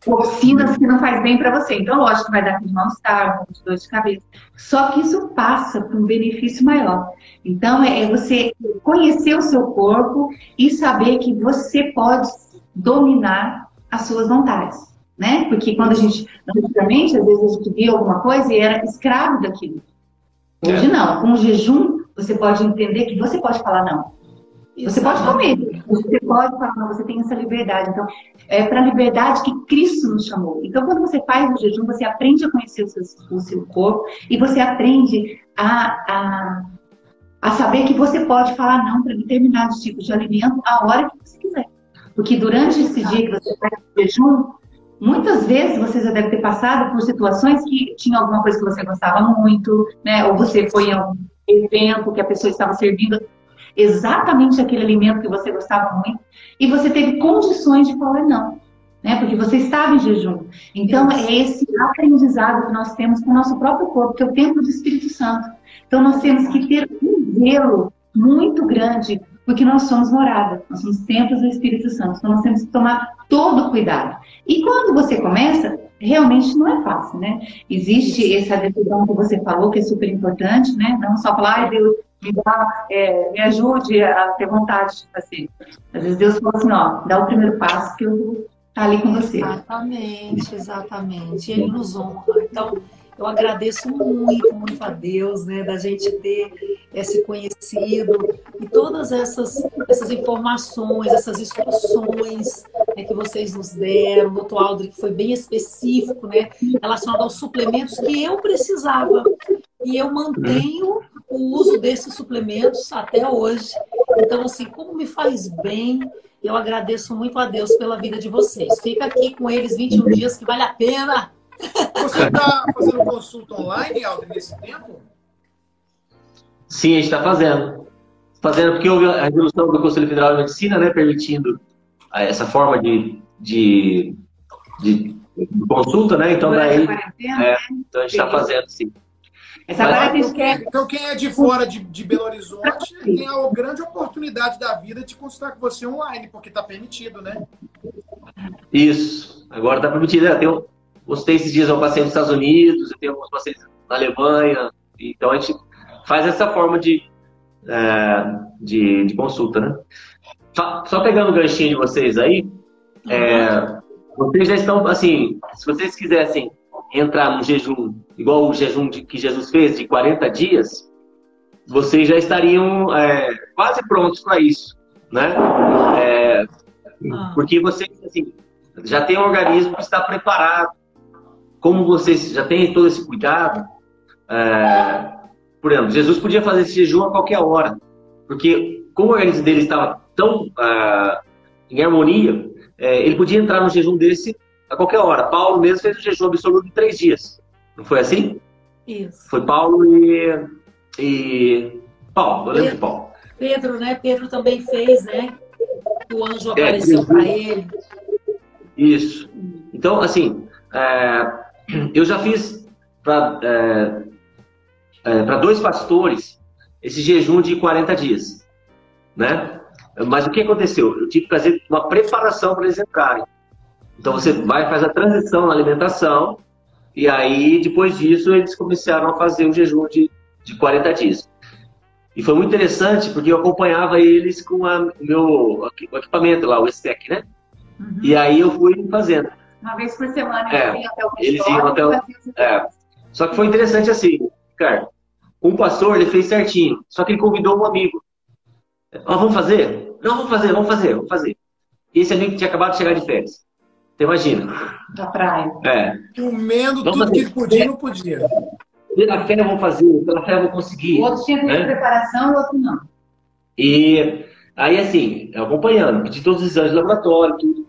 Toxinas que não faz bem para você. Então, lógico que vai dar aquele mal-estar, um dor de cabeça. Só que isso passa para um benefício maior. Então, é, é você conhecer o seu corpo e saber que você pode dominar as suas vontades né? Porque quando a gente, antigamente, às vezes a gente via alguma coisa e era escravo daquilo. Hoje é. não, com o jejum, você pode entender que você pode falar não. Você pode comer, você pode falar você tem essa liberdade. Então, é para a liberdade que Cristo nos chamou. Então, quando você faz o jejum, você aprende a conhecer o seu, o seu corpo e você aprende a, a, a saber que você pode falar não para determinados tipos de alimento a hora que você quiser. Porque durante esse dia que você faz o jejum, Muitas vezes você já deve ter passado por situações que tinha alguma coisa que você gostava muito, né? Ou você foi em algum evento que a pessoa estava servindo exatamente aquele alimento que você gostava muito e você teve condições de falar não, né? Porque você estava em jejum. Então Isso. é esse aprendizado que nós temos com o nosso próprio corpo, que é o templo do Espírito Santo. Então nós temos que ter um zelo muito grande porque nós somos morada, nós somos templos do Espírito Santo, então nós temos que tomar todo cuidado. E quando você começa, realmente não é fácil, né? Existe essa decisão que você falou, que é super importante, né? Não só falar, ai Deus, me, dá, é, me ajude a ter vontade de fazer. Às vezes Deus fala assim, ó, dá o primeiro passo que eu vou estar ali com você. Exatamente, exatamente. Ele nos honra. Então, Eu agradeço muito, muito a Deus, né, da gente ter esse conhecido e todas essas, essas informações, essas instruções né, que vocês nos deram. O doutor Aldrich foi bem específico, né, relacionado aos suplementos que eu precisava. E eu mantenho o uso desses suplementos até hoje. Então, assim, como me faz bem, eu agradeço muito a Deus pela vida de vocês. Fica aqui com eles 21 dias que vale a pena. Você está fazendo consulta online, Aldo, nesse tempo? Sim, a gente está fazendo. Fazendo porque houve a resolução do Conselho Federal de Medicina, né, permitindo essa forma de, de, de consulta, né? Então, daí, é, então a gente está fazendo, sim. Essa Mas, então, então, quem é de fora de, de Belo Horizonte tem a grande oportunidade da vida de consultar com você online, porque está permitido, né? Isso. Agora está permitido. Eu gostei esses dias, eu passei nos Estados Unidos, eu tenho alguns pacientes na Alemanha. Então a gente faz essa forma de, é, de, de, consulta, né? Só, só, pegando o ganchinho de vocês aí, é, vocês já estão, assim, se vocês quisessem entrar no jejum, igual o jejum de, que Jesus fez, de 40 dias, vocês já estariam é, quase prontos para isso, né? É, ah. porque vocês, assim, já tem um organismo que está preparado. Como vocês já têm todo esse cuidado, é, por exemplo, Jesus podia fazer esse jejum a qualquer hora, porque como o organismo dele estava tão uh, em harmonia, é, ele podia entrar no jejum desse a qualquer hora. Paulo mesmo fez o jejum absoluto em três dias. Não foi assim? Isso. Foi Paulo e. e... Paulo, eu lembro de Paulo. Pedro, né? Pedro também fez, né? O anjo é, apareceu é, para ele. Isso. Então, assim, é, eu já fiz para é, é dois pastores esse jejum de 40 dias, né? Mas o que aconteceu? Eu tive que fazer uma preparação para eles entrarem. Então você vai fazer a transição na alimentação e aí depois disso eles começaram a fazer o jejum de, de 40 dias. E foi muito interessante porque eu acompanhava eles com a, o meu o equipamento lá, o STEC, né? Uhum. E aí eu fui fazendo. Uma vez por semana é, eles iam até o Eles iam até o... É. Só que foi interessante assim, cara. Um pastor, ele fez certinho. Só que ele convidou um amigo. Ah, vamos fazer? Não, vamos fazer, vamos fazer, vamos fazer. E esse amigo tinha acabado de chegar de férias. Você imagina. Da praia. É. Comendo Vamos tudo fazer. que podia não podia. Pela fé eu vou fazer, pela fé eu vou conseguir. O outro tinha né? preparação, o outro não. E aí, assim, acompanhando, pedi todos os exames de laboratório, tudo.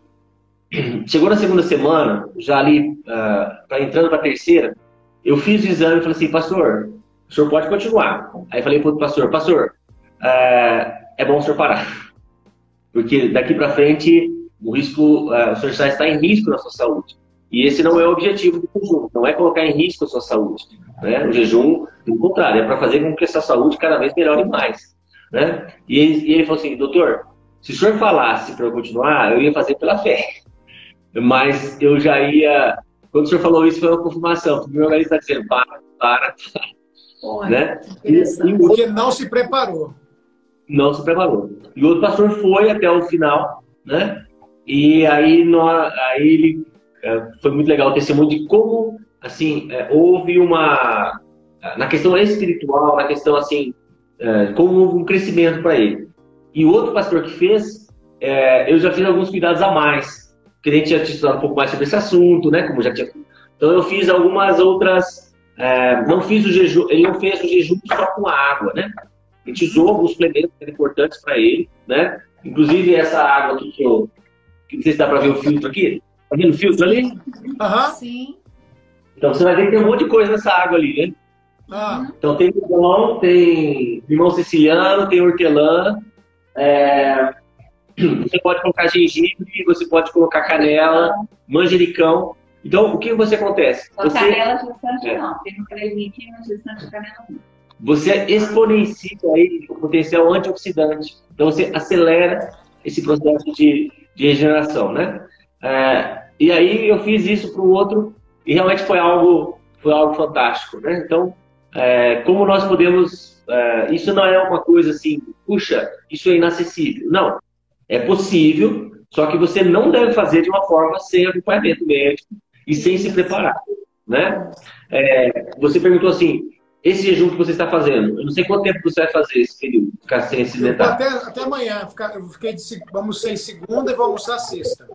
[CLEARS THROAT] Chegou na segunda semana, já ali, uh, entrando para a terceira, eu fiz o exame e falei assim, pastor, o senhor pode continuar. Aí falei para o pastor, pastor, uh, é bom o senhor parar. [LAUGHS] Porque daqui para frente o risco, uh, o senhor já está em risco na sua saúde. E esse não é o objetivo do jejum, não é colocar em risco a sua saúde. Né? O jejum, pelo contrário, é para fazer com que essa saúde cada vez melhore mais. Né? E, ele, e ele falou assim, doutor, se o senhor falasse para eu continuar, eu ia fazer pela fé. Mas eu já ia. Quando o senhor falou isso, foi uma confirmação. O meu organismo está dizendo, para, para, para. Olha, né? Porque não se preparou. Não se preparou. E o outro pastor foi até o final, né? E aí, nós, aí ele é, foi muito legal o testemunho de como assim é, houve uma na questão espiritual, na questão assim é, como houve um crescimento para ele. E o outro pastor que fez, é, eu já fiz alguns cuidados a mais, que a gente tinha estudado um pouco mais sobre esse assunto, né? Como já tinha. Então eu fiz algumas outras. É, não fiz o jejum, ele não fez o jejum só com a água, né? A gente usou alguns suplementos importantes para ele, né? Inclusive essa água aqui que eu não sei se dá para ver o filtro aqui. Tá vendo o filtro ali? Aham. Sim. Então você vai ver que tem um monte de coisa nessa água ali, né? Ah. Então tem limão, tem limão siciliano, tem hortelã. É... Você pode colocar gengibre, você pode colocar canela, manjericão. Então, o que você acontece? Só você... canela gestante é. não, tem um cremite gestante canela não. Você exponencia aí o potencial antioxidante. Então, você acelera esse processo de, de regeneração, né? É, e aí eu fiz isso para o outro e realmente foi algo, foi algo fantástico, né? Então, é, como nós podemos... É, isso não é uma coisa assim, puxa, isso é inacessível. Não, é possível, só que você não deve fazer de uma forma sem acompanhamento médico e sem se preparar. né? É, você perguntou assim, esse jejum que você está fazendo, eu não sei quanto tempo você vai fazer esse período, ficar sem se alimentar. Até, até amanhã, eu fiquei de, vamos ser segunda e vou almoçar sexta.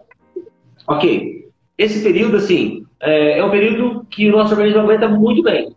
Ok. Esse período, assim, é, é um período que o nosso organismo aguenta muito bem.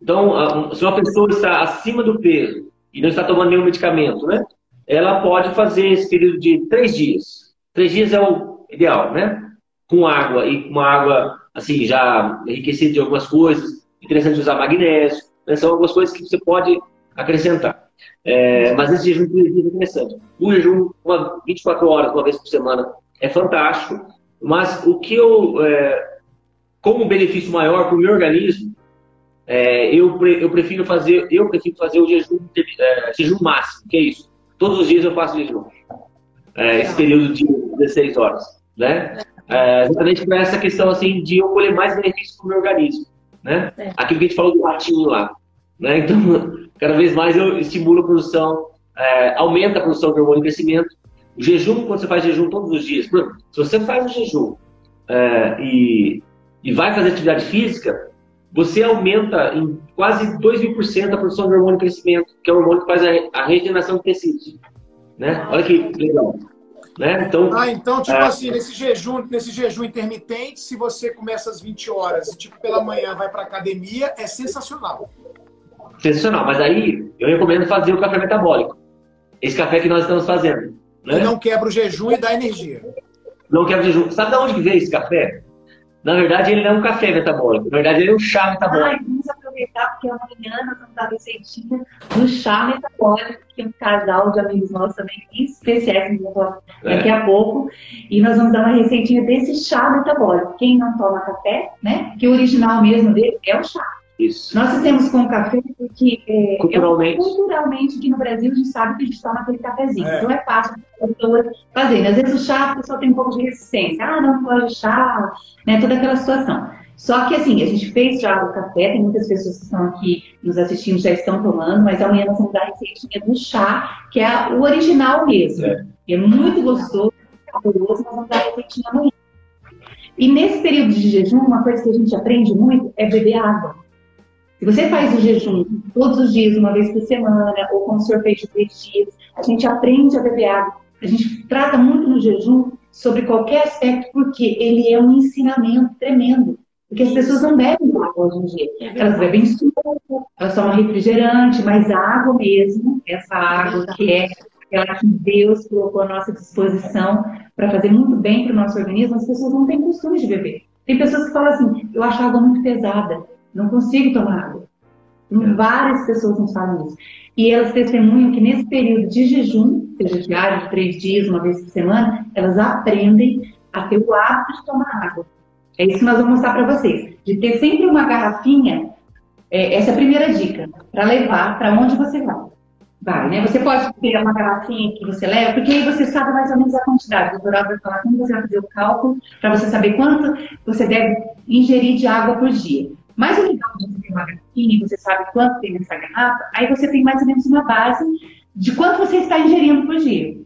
Então, se uma pessoa está acima do peso e não está tomando nenhum medicamento, né? Ela pode fazer esse período de três dias. Três dias é o ideal, né? Com água e com água, assim, já enriquecida de algumas coisas. Interessante usar magnésio. Né? São algumas coisas que você pode acrescentar. É, mas esse jejum de dias é interessante. O jejum, uma, 24 horas, uma vez por semana, é fantástico. Mas o que eu, é, como benefício maior para o meu organismo, é, eu, eu prefiro fazer eu prefiro fazer o jejum, é, jejum máximo, que é isso. Todos os dias eu faço jejum. É, esse período de 16 horas, né? É, exatamente por essa questão assim de eu colher mais benefícios para o meu organismo, né? Aquilo que a gente falou do ratinho lá, né? Então, [LAUGHS] cada vez mais eu estimulo a produção, é, aumenta a produção de hormônio de crescimento. O jejum, quando você faz jejum todos os dias, se você faz o jejum é, e, e vai fazer atividade física, você aumenta em quase 2 mil por cento a produção de hormônio de crescimento, que é o hormônio que faz a, regeneração de tecidos. Né? Olha que legal. Né? Então, ah, então, tipo é... assim, nesse jejum, nesse jejum intermitente, se você começa às 20 horas e tipo pela manhã vai para academia, é sensacional. Sensacional, mas aí eu recomendo fazer o café metabólico. Esse café que nós estamos fazendo. Né? não quebra o jejum e dá energia. Não quebra o jejum. Sabe de onde veio esse café? Na verdade, ele não é um café metabólico. Na verdade, ele é um chá metabólico. Ai, vamos aproveitar, porque amanhã nós vamos dar receitinha do chá metabólico, que um casal de amigos nossos também especiais, que vou é. daqui a pouco. E nós vamos dar uma receitinha desse chá metabólico. Quem não toma café, né? Que o original mesmo dele é o chá. Isso. Nós fizemos com o café porque é, culturalmente. É, culturalmente aqui no Brasil a gente sabe que a gente toma aquele cafezinho. É. Então é fácil para pessoa fazer. Às vezes o chá a pessoa tem um pouco de resistência. Ah, não pode chá, né? Toda aquela situação. Só que assim, a gente fez já o café, tem muitas pessoas que estão aqui nos assistindo, já estão tomando, mas amanhã nós vamos dar a receitinha do chá, que é o original mesmo. É, é muito gostoso, saboroso, nós vamos dar a receitinha amanhã. E nesse período de jejum, uma coisa que a gente aprende muito é beber água. Se você faz o jejum todos os dias, uma vez por semana, ou com sorvete de três dias, a gente aprende a beber água. A gente trata muito no jejum sobre qualquer aspecto, porque ele é um ensinamento tremendo. Porque as pessoas não bebem água hoje em dia. É elas bebem suco, elas tomam refrigerante, mas a água mesmo, essa água que é aquela que Deus colocou à nossa disposição para fazer muito bem para o nosso organismo, as pessoas não têm costume de beber. Tem pessoas que falam assim, eu acho a água muito pesada. Não consigo tomar água. É. Várias pessoas nos falam isso. E elas testemunham que nesse período de jejum, seja diário, de três dias, uma vez por semana, elas aprendem a ter o hábito de tomar água. É isso que nós vamos mostrar para vocês. De ter sempre uma garrafinha, é, essa é a primeira dica, para levar para onde você vai. Vai, né? Você pode ter uma garrafinha que você leva, porque aí você sabe mais ou menos a quantidade. O doutorado vai falar como você vai fazer o cálculo para você saber quanto você deve ingerir de água por dia. Mas o legal de você ter uma garrafinha e você sabe quanto tem nessa garrafa, aí você tem mais ou menos uma base de quanto você está ingerindo por dia.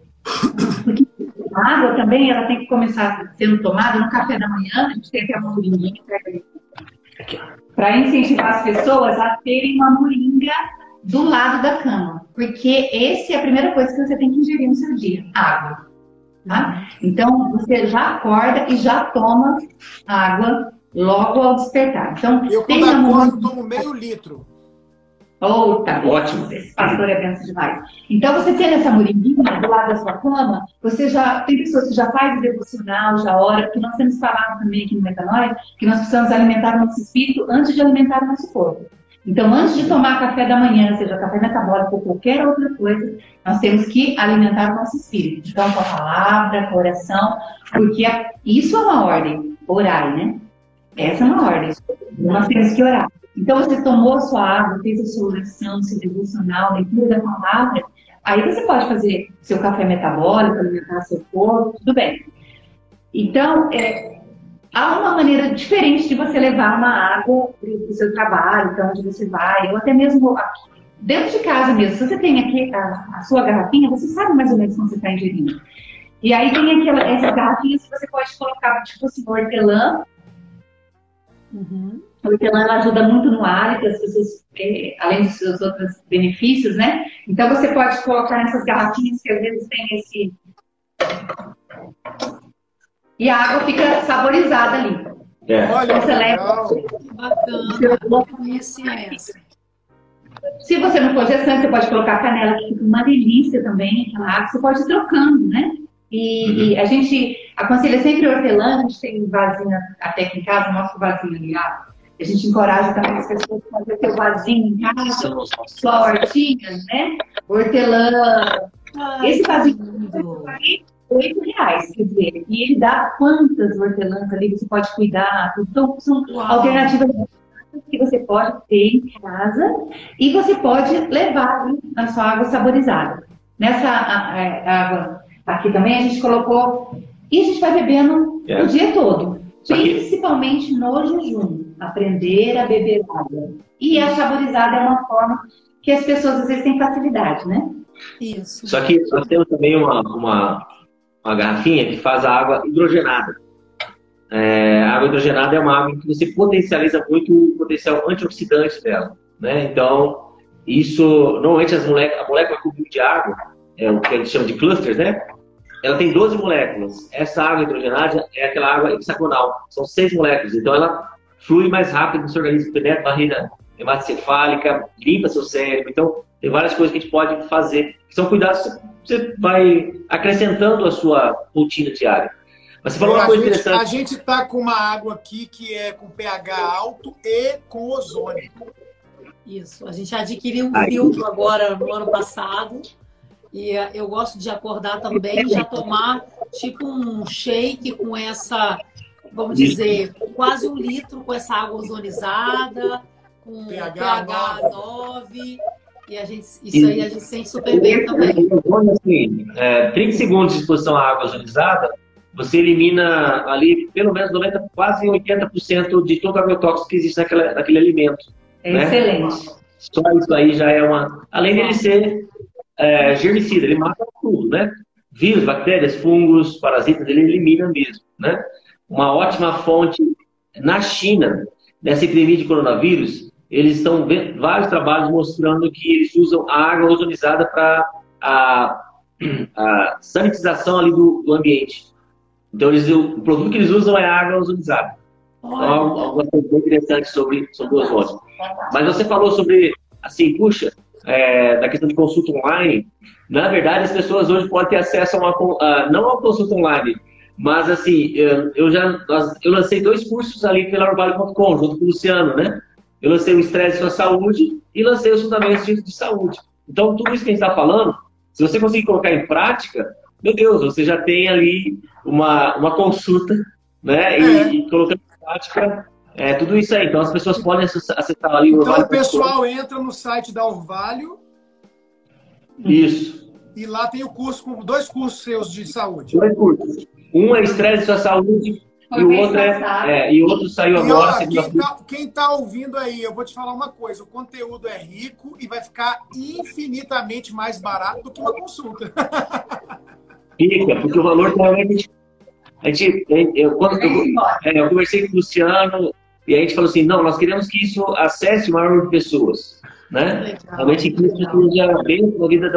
Porque a água também ela tem que começar sendo tomada no café da manhã, a gente tem até uma moringuinha para incentivar as pessoas a terem uma moringa do lado da cama. Porque esse é a primeira coisa que você tem que ingerir no seu dia, água. Tá? Então, você já acorda e já toma água logo ao despertar. Então, eu quando acordo, tomo meio litro. Oh, tá ótimo. Esse pastor é benção demais. Então, você tendo essa moringuinha do lado da sua cama, você já tem pessoas que já fazem devocional, já ora, porque nós temos falado também aqui no Metanoia que nós precisamos alimentar o nosso espírito antes de alimentar o nosso corpo. Então, antes de tomar café da manhã, seja café metabólico ou qualquer outra coisa, nós temos que alimentar o nosso espírito. Então, com a palavra, com a oração, porque isso é uma ordem, orar, né? Essa é uma ordem. Nós temos que orar. Então, você tomou a sua água, fez a sua oração, seu devocional, leitura da palavra, aí você pode fazer seu café metabólico, alimentar seu corpo, tudo bem. Então, é, há uma maneira diferente de você levar uma água para o seu trabalho, para onde você vai, ou até mesmo dentro de casa mesmo. Se você tem aqui a, a sua garrafinha, você sabe mais ou menos como você está ingerindo. E aí tem aquela, essas garrafinhas que você pode colocar, tipo assim, hortelã, Uhum. A hortelã ela ajuda muito no hálito, as pessoas, além dos seus outros benefícios, né? Então você pode colocar nessas garrafinhas que às vezes tem esse. E a água fica saborizada ali. É. Olha, você leva. Bacana. Se você não for gestante, você pode colocar canela, que fica uma delícia também, aquela água. Você pode ir trocando, né? E, uhum. e, a gente aconselha sempre hortelã, a gente tem vasinho até aqui em casa, nosso vasinho ali, a gente encoraja também as pessoas a fazer seu vasinho em casa, sua hortinha, né? Hortelã. Ai, Esse vasinho é oito reais, quer dizer, e ele dá quantas hortelãs ali você pode cuidar, então são Uau. alternativas que você pode ter em casa e você pode levar na sua água saborizada. Nessa água aqui também a gente colocou e a gente vai bebendo é. o dia todo, principalmente no jejum, aprender a beber água. E a saborizada é uma forma que as pessoas às vezes têm facilidade, né? Isso. Só que nós temos também uma, uma, uma garrafinha que faz a água hidrogenada. É, a água hidrogenada é uma água que você potencializa muito o potencial antioxidante dela. Né? Então, isso, normalmente as moléculas, a molécula comum de água, é o que a gente chama de clusters, né? Ela tem 12 moléculas. Essa água hidrogenada é aquela água hexagonal. São seis moléculas. Então, ela flui mais rápido no seu organismo, penetra a barreira hematocefálica, limpa seu cérebro. Então, tem várias coisas que a gente pode fazer. São cuidados que você vai acrescentando a sua rotina diária. Mas você falou uma coisa gente, interessante. A gente está com uma água aqui que é com pH alto e com ozônio. Isso. A gente adquiriu um filtro agora no ano passado. E eh, eu gosto de acordar também e já tomar tipo um shake com essa, vamos dizer, quase um litro com essa água ozonizada, com pH, pH 9. 9. E a gente, isso aí a gente sente super bem também. Assim, é, 30 segundos de exposição à água ozonizada você elimina ali pelo menos 90, quase 80% de todo o agrotóxico que existe naquela, naquele alimento. É né? excelente. Só isso aí já é uma. Além dele ser é, germicida, ele mata tudo, né? Vírus, bactérias, fungos, parasitas, ele elimina mesmo, né? Uma ótima fonte na China, nessa epidemia de coronavírus, eles estão vendo vários trabalhos mostrando que eles usam a água ozonizada para a, a sanitização ali do, do ambiente. Então, eles, o produto que eles usam é água ozonizada. Então, alguma coisa bem interessante sobre, sobre o ozônio. Mas você falou sobre, assim, puxa, é, da questão de consulta online. Na verdade, as pessoas hoje podem ter acesso a uma, a, não a consulta online, mas assim, eu, eu já eu lancei dois cursos ali pela Orvalho.com, junto com o Luciano, né? Eu lancei o estresse com a saúde e lancei os fundamentos de, de saúde. Então, tudo isso que a gente está falando, se você conseguir colocar em prática, meu Deus, você já tem ali uma, uma consulta, né? E, é. e colocando em prática é, tudo isso aí. Então as pessoas podem acessar ali o Então o pessoal entra no site da Orvalho. Isso. E lá tem o curso, com dois cursos seus de saúde. Dois cursos. Um é estresse da saúde e o outro é, é, e outro saiu e, agora. Ó, quem, tá, quem tá ouvindo aí, eu vou te falar uma coisa: o conteúdo é rico e vai ficar infinitamente mais barato do que uma consulta. [LAUGHS] Fica, porque o valor realmente. A gente, eu, quando eu, é, eu conversei com o Luciano e a gente falou assim: não, nós queremos que isso acesse o maior número de pessoas. Né? Realmente, que isso seja bem na vida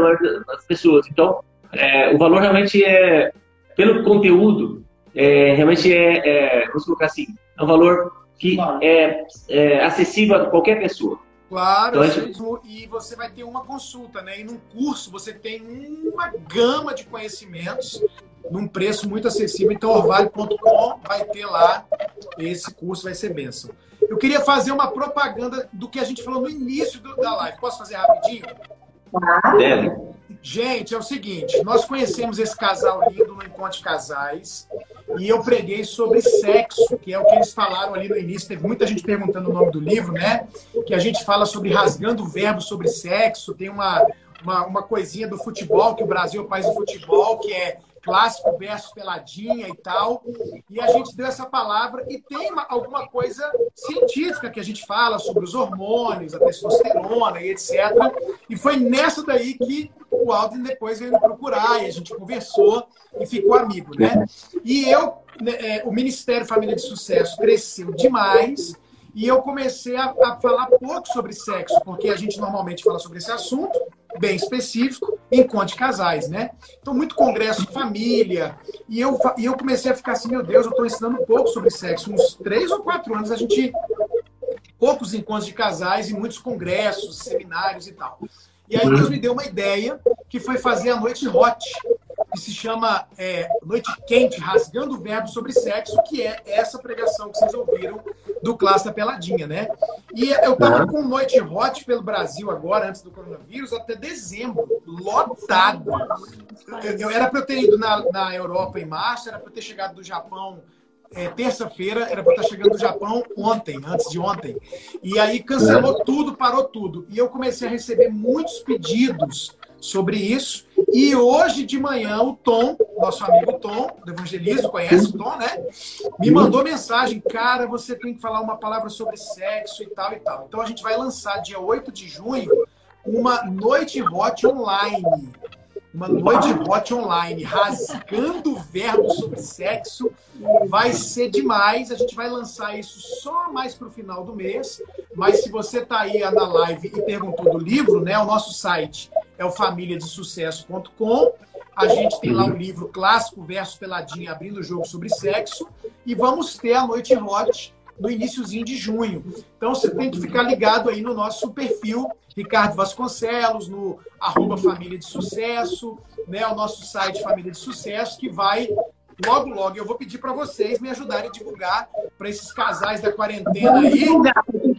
das pessoas. Então, é, o valor realmente é, pelo conteúdo, é, realmente é, é, vamos colocar assim, é um valor que é, é acessível a qualquer pessoa. Claro, então, e você vai ter uma consulta, né? E num curso você tem uma gama de conhecimentos num preço muito acessível. Então, orvalho.com vai ter lá esse curso, vai ser bênção. Eu queria fazer uma propaganda do que a gente falou no início do, da live. Posso fazer rapidinho? Claro. Gente, é o seguinte, nós conhecemos esse casal lindo no Encontro de Casais e eu preguei sobre sexo, que é o que eles falaram ali no início. Teve muita gente perguntando o nome do livro, né? Que a gente fala sobre rasgando o verbo sobre sexo. Tem uma, uma, uma coisinha do futebol, que o Brasil é o país do futebol, que é clássico versus peladinha e tal. E a gente deu essa palavra e tem uma, alguma coisa científica que a gente fala sobre os hormônios, a testosterona e etc. E foi nessa daí que o Alden depois veio me procurar e a gente conversou e ficou amigo, né? E eu, né, é, o Ministério Família de Sucesso cresceu demais E eu comecei a, a, falar pouco sobre sexo, porque a gente normalmente fala sobre esse assunto, bem específico, de casais, né? Então, muito congresso de família. E eu, e eu comecei a ficar assim, meu Deus, eu estou ensinando pouco sobre sexo. Uns três ou quatro anos a gente. Poucos encontros de casais e muitos congressos, seminários e tal. E aí Deus me deu uma ideia, que foi fazer a noite hot, que se chama é, Noite Quente, Rasgando o Verbo sobre Sexo, que é essa pregação que vocês ouviram do Classe Peladinha, né? E eu estava com Noite Hot pelo Brasil agora, antes do coronavírus, até dezembro, lotado. Eu, eu era para eu ter ido na, na Europa em março, era para eu ter chegado do Japão é, terça-feira, era para estar chegando do Japão ontem, antes de ontem. E aí cancelou tudo, parou tudo. E eu comecei a receber muitos pedidos sobre isso. E hoje de manhã, o Tom, nosso amigo Tom, do Evangelismo, conhece o Tom, né? Me mandou mensagem, cara, você tem que falar uma palavra sobre sexo e tal e tal. Então a gente vai lançar dia 8 de junho uma noite hot online. Uma noite hot online, rasgando verbo sobre sexo. Vai ser demais. A gente vai lançar isso só mais para o final do mês. Mas se você está aí na live e perguntou do livro, né? O nosso site é o famíliadesucesso.com. A gente tem lá o livro clássico Verso Peladinha abrindo o jogo sobre sexo e vamos ter a noite hot no iníciozinho de junho. Então você tem que ficar ligado aí no nosso perfil Ricardo Vasconcelos, no arroba Família de Sucesso, né, o nosso site Família de Sucesso, que vai logo, logo. Eu vou pedir para vocês me ajudarem a divulgar para esses casais da quarentena aí.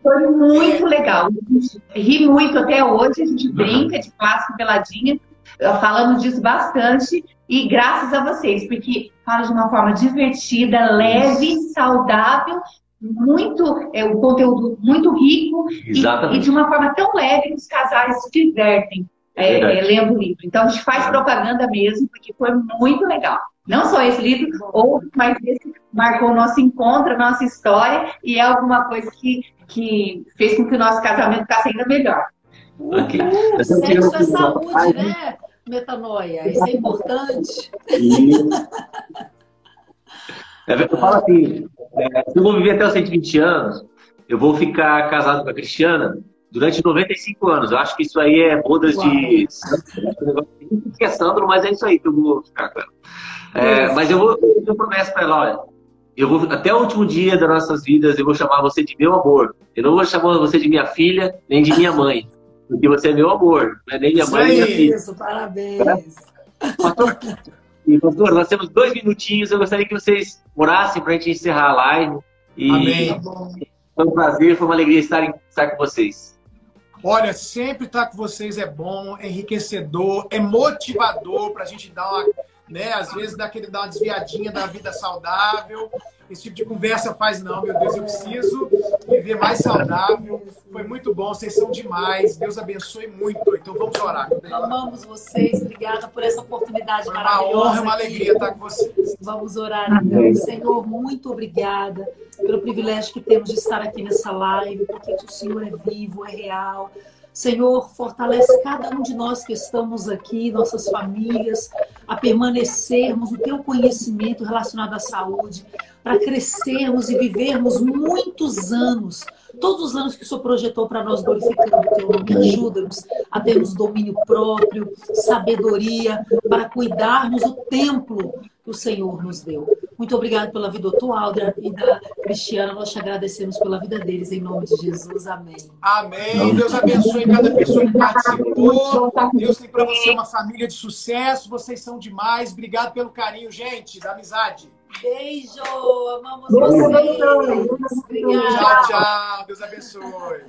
Foi muito é... legal. ri muito até hoje, a gente brinca de clássico peladinha, falando disso bastante. E graças a vocês, porque fala de uma forma divertida, leve, saudável, muito, é, o conteúdo muito rico e, e, de uma forma tão leve que os casais se divertem é, é, lendo o livro. Então a gente faz propaganda mesmo, porque foi muito legal. Não só esse livro, outros, mas esse marcou o nosso encontro, a nossa história e é alguma coisa que, que fez com que o nosso casamento ficasse ainda melhor. Okay. Uh, sexo é saúde, né? Metanoia, isso é importante. É, eu falo assim, é, se eu vou viver até os 120 anos, eu vou ficar casado com a Cristiana durante 95 anos. Eu acho que isso aí é bodas Uau. de. que é Sandro, mas é isso aí que eu vou ficar com ela. É, mas eu vou eu promesso para ela, olha, eu vou até o último dia das nossas vidas, eu vou chamar você de meu amor. Eu não vou chamar você de minha filha, nem de minha mãe. [LAUGHS] Porque você é meu amor, não é nem minha isso mãe, nem minha filha. Isso, parabéns. Pastor, e, pastor, nós temos dois minutinhos, eu gostaria que vocês orassem para a gente encerrar a live. E Amém. Foi um prazer, foi uma alegria estar, estar com vocês. Olha, sempre estar com vocês é bom, é enriquecedor, é motivador para a gente dar uma né? Às vezes dá, aquele, dá uma desviadinha da vida saudável. Esse tipo de conversa faz, não, meu Deus, eu preciso viver mais saudável. Foi muito bom, vocês são demais. Deus abençoe muito. Então vamos orar. Amamos vocês, obrigada por essa oportunidade Foi maravilhosa. Uma honra, uma alegria estar com vocês. Vamos orar então. Senhor, muito obrigada pelo privilégio que temos de estar aqui nessa live, porque o Senhor é vivo, é real. Senhor, fortalece cada um de nós que estamos aqui, nossas famílias, a permanecermos no teu conhecimento relacionado à saúde, para crescermos e vivermos muitos anos, todos os anos que o Senhor projetou para nós glorificando o teu nome. Ajuda-nos a termos domínio próprio, sabedoria, para cuidarmos do templo que o Senhor nos deu. Muito obrigado pela vida do doutor e da Cristiana. Nós te agradecemos pela vida deles, em nome de Jesus. Amém. Amém. Deus abençoe cada pessoa que participou. Deus tem para você uma família de sucesso. Vocês são demais. Obrigado pelo carinho, gente, da amizade. Beijo. Amamos vocês. Obrigada. Tchau, tchau. Deus abençoe.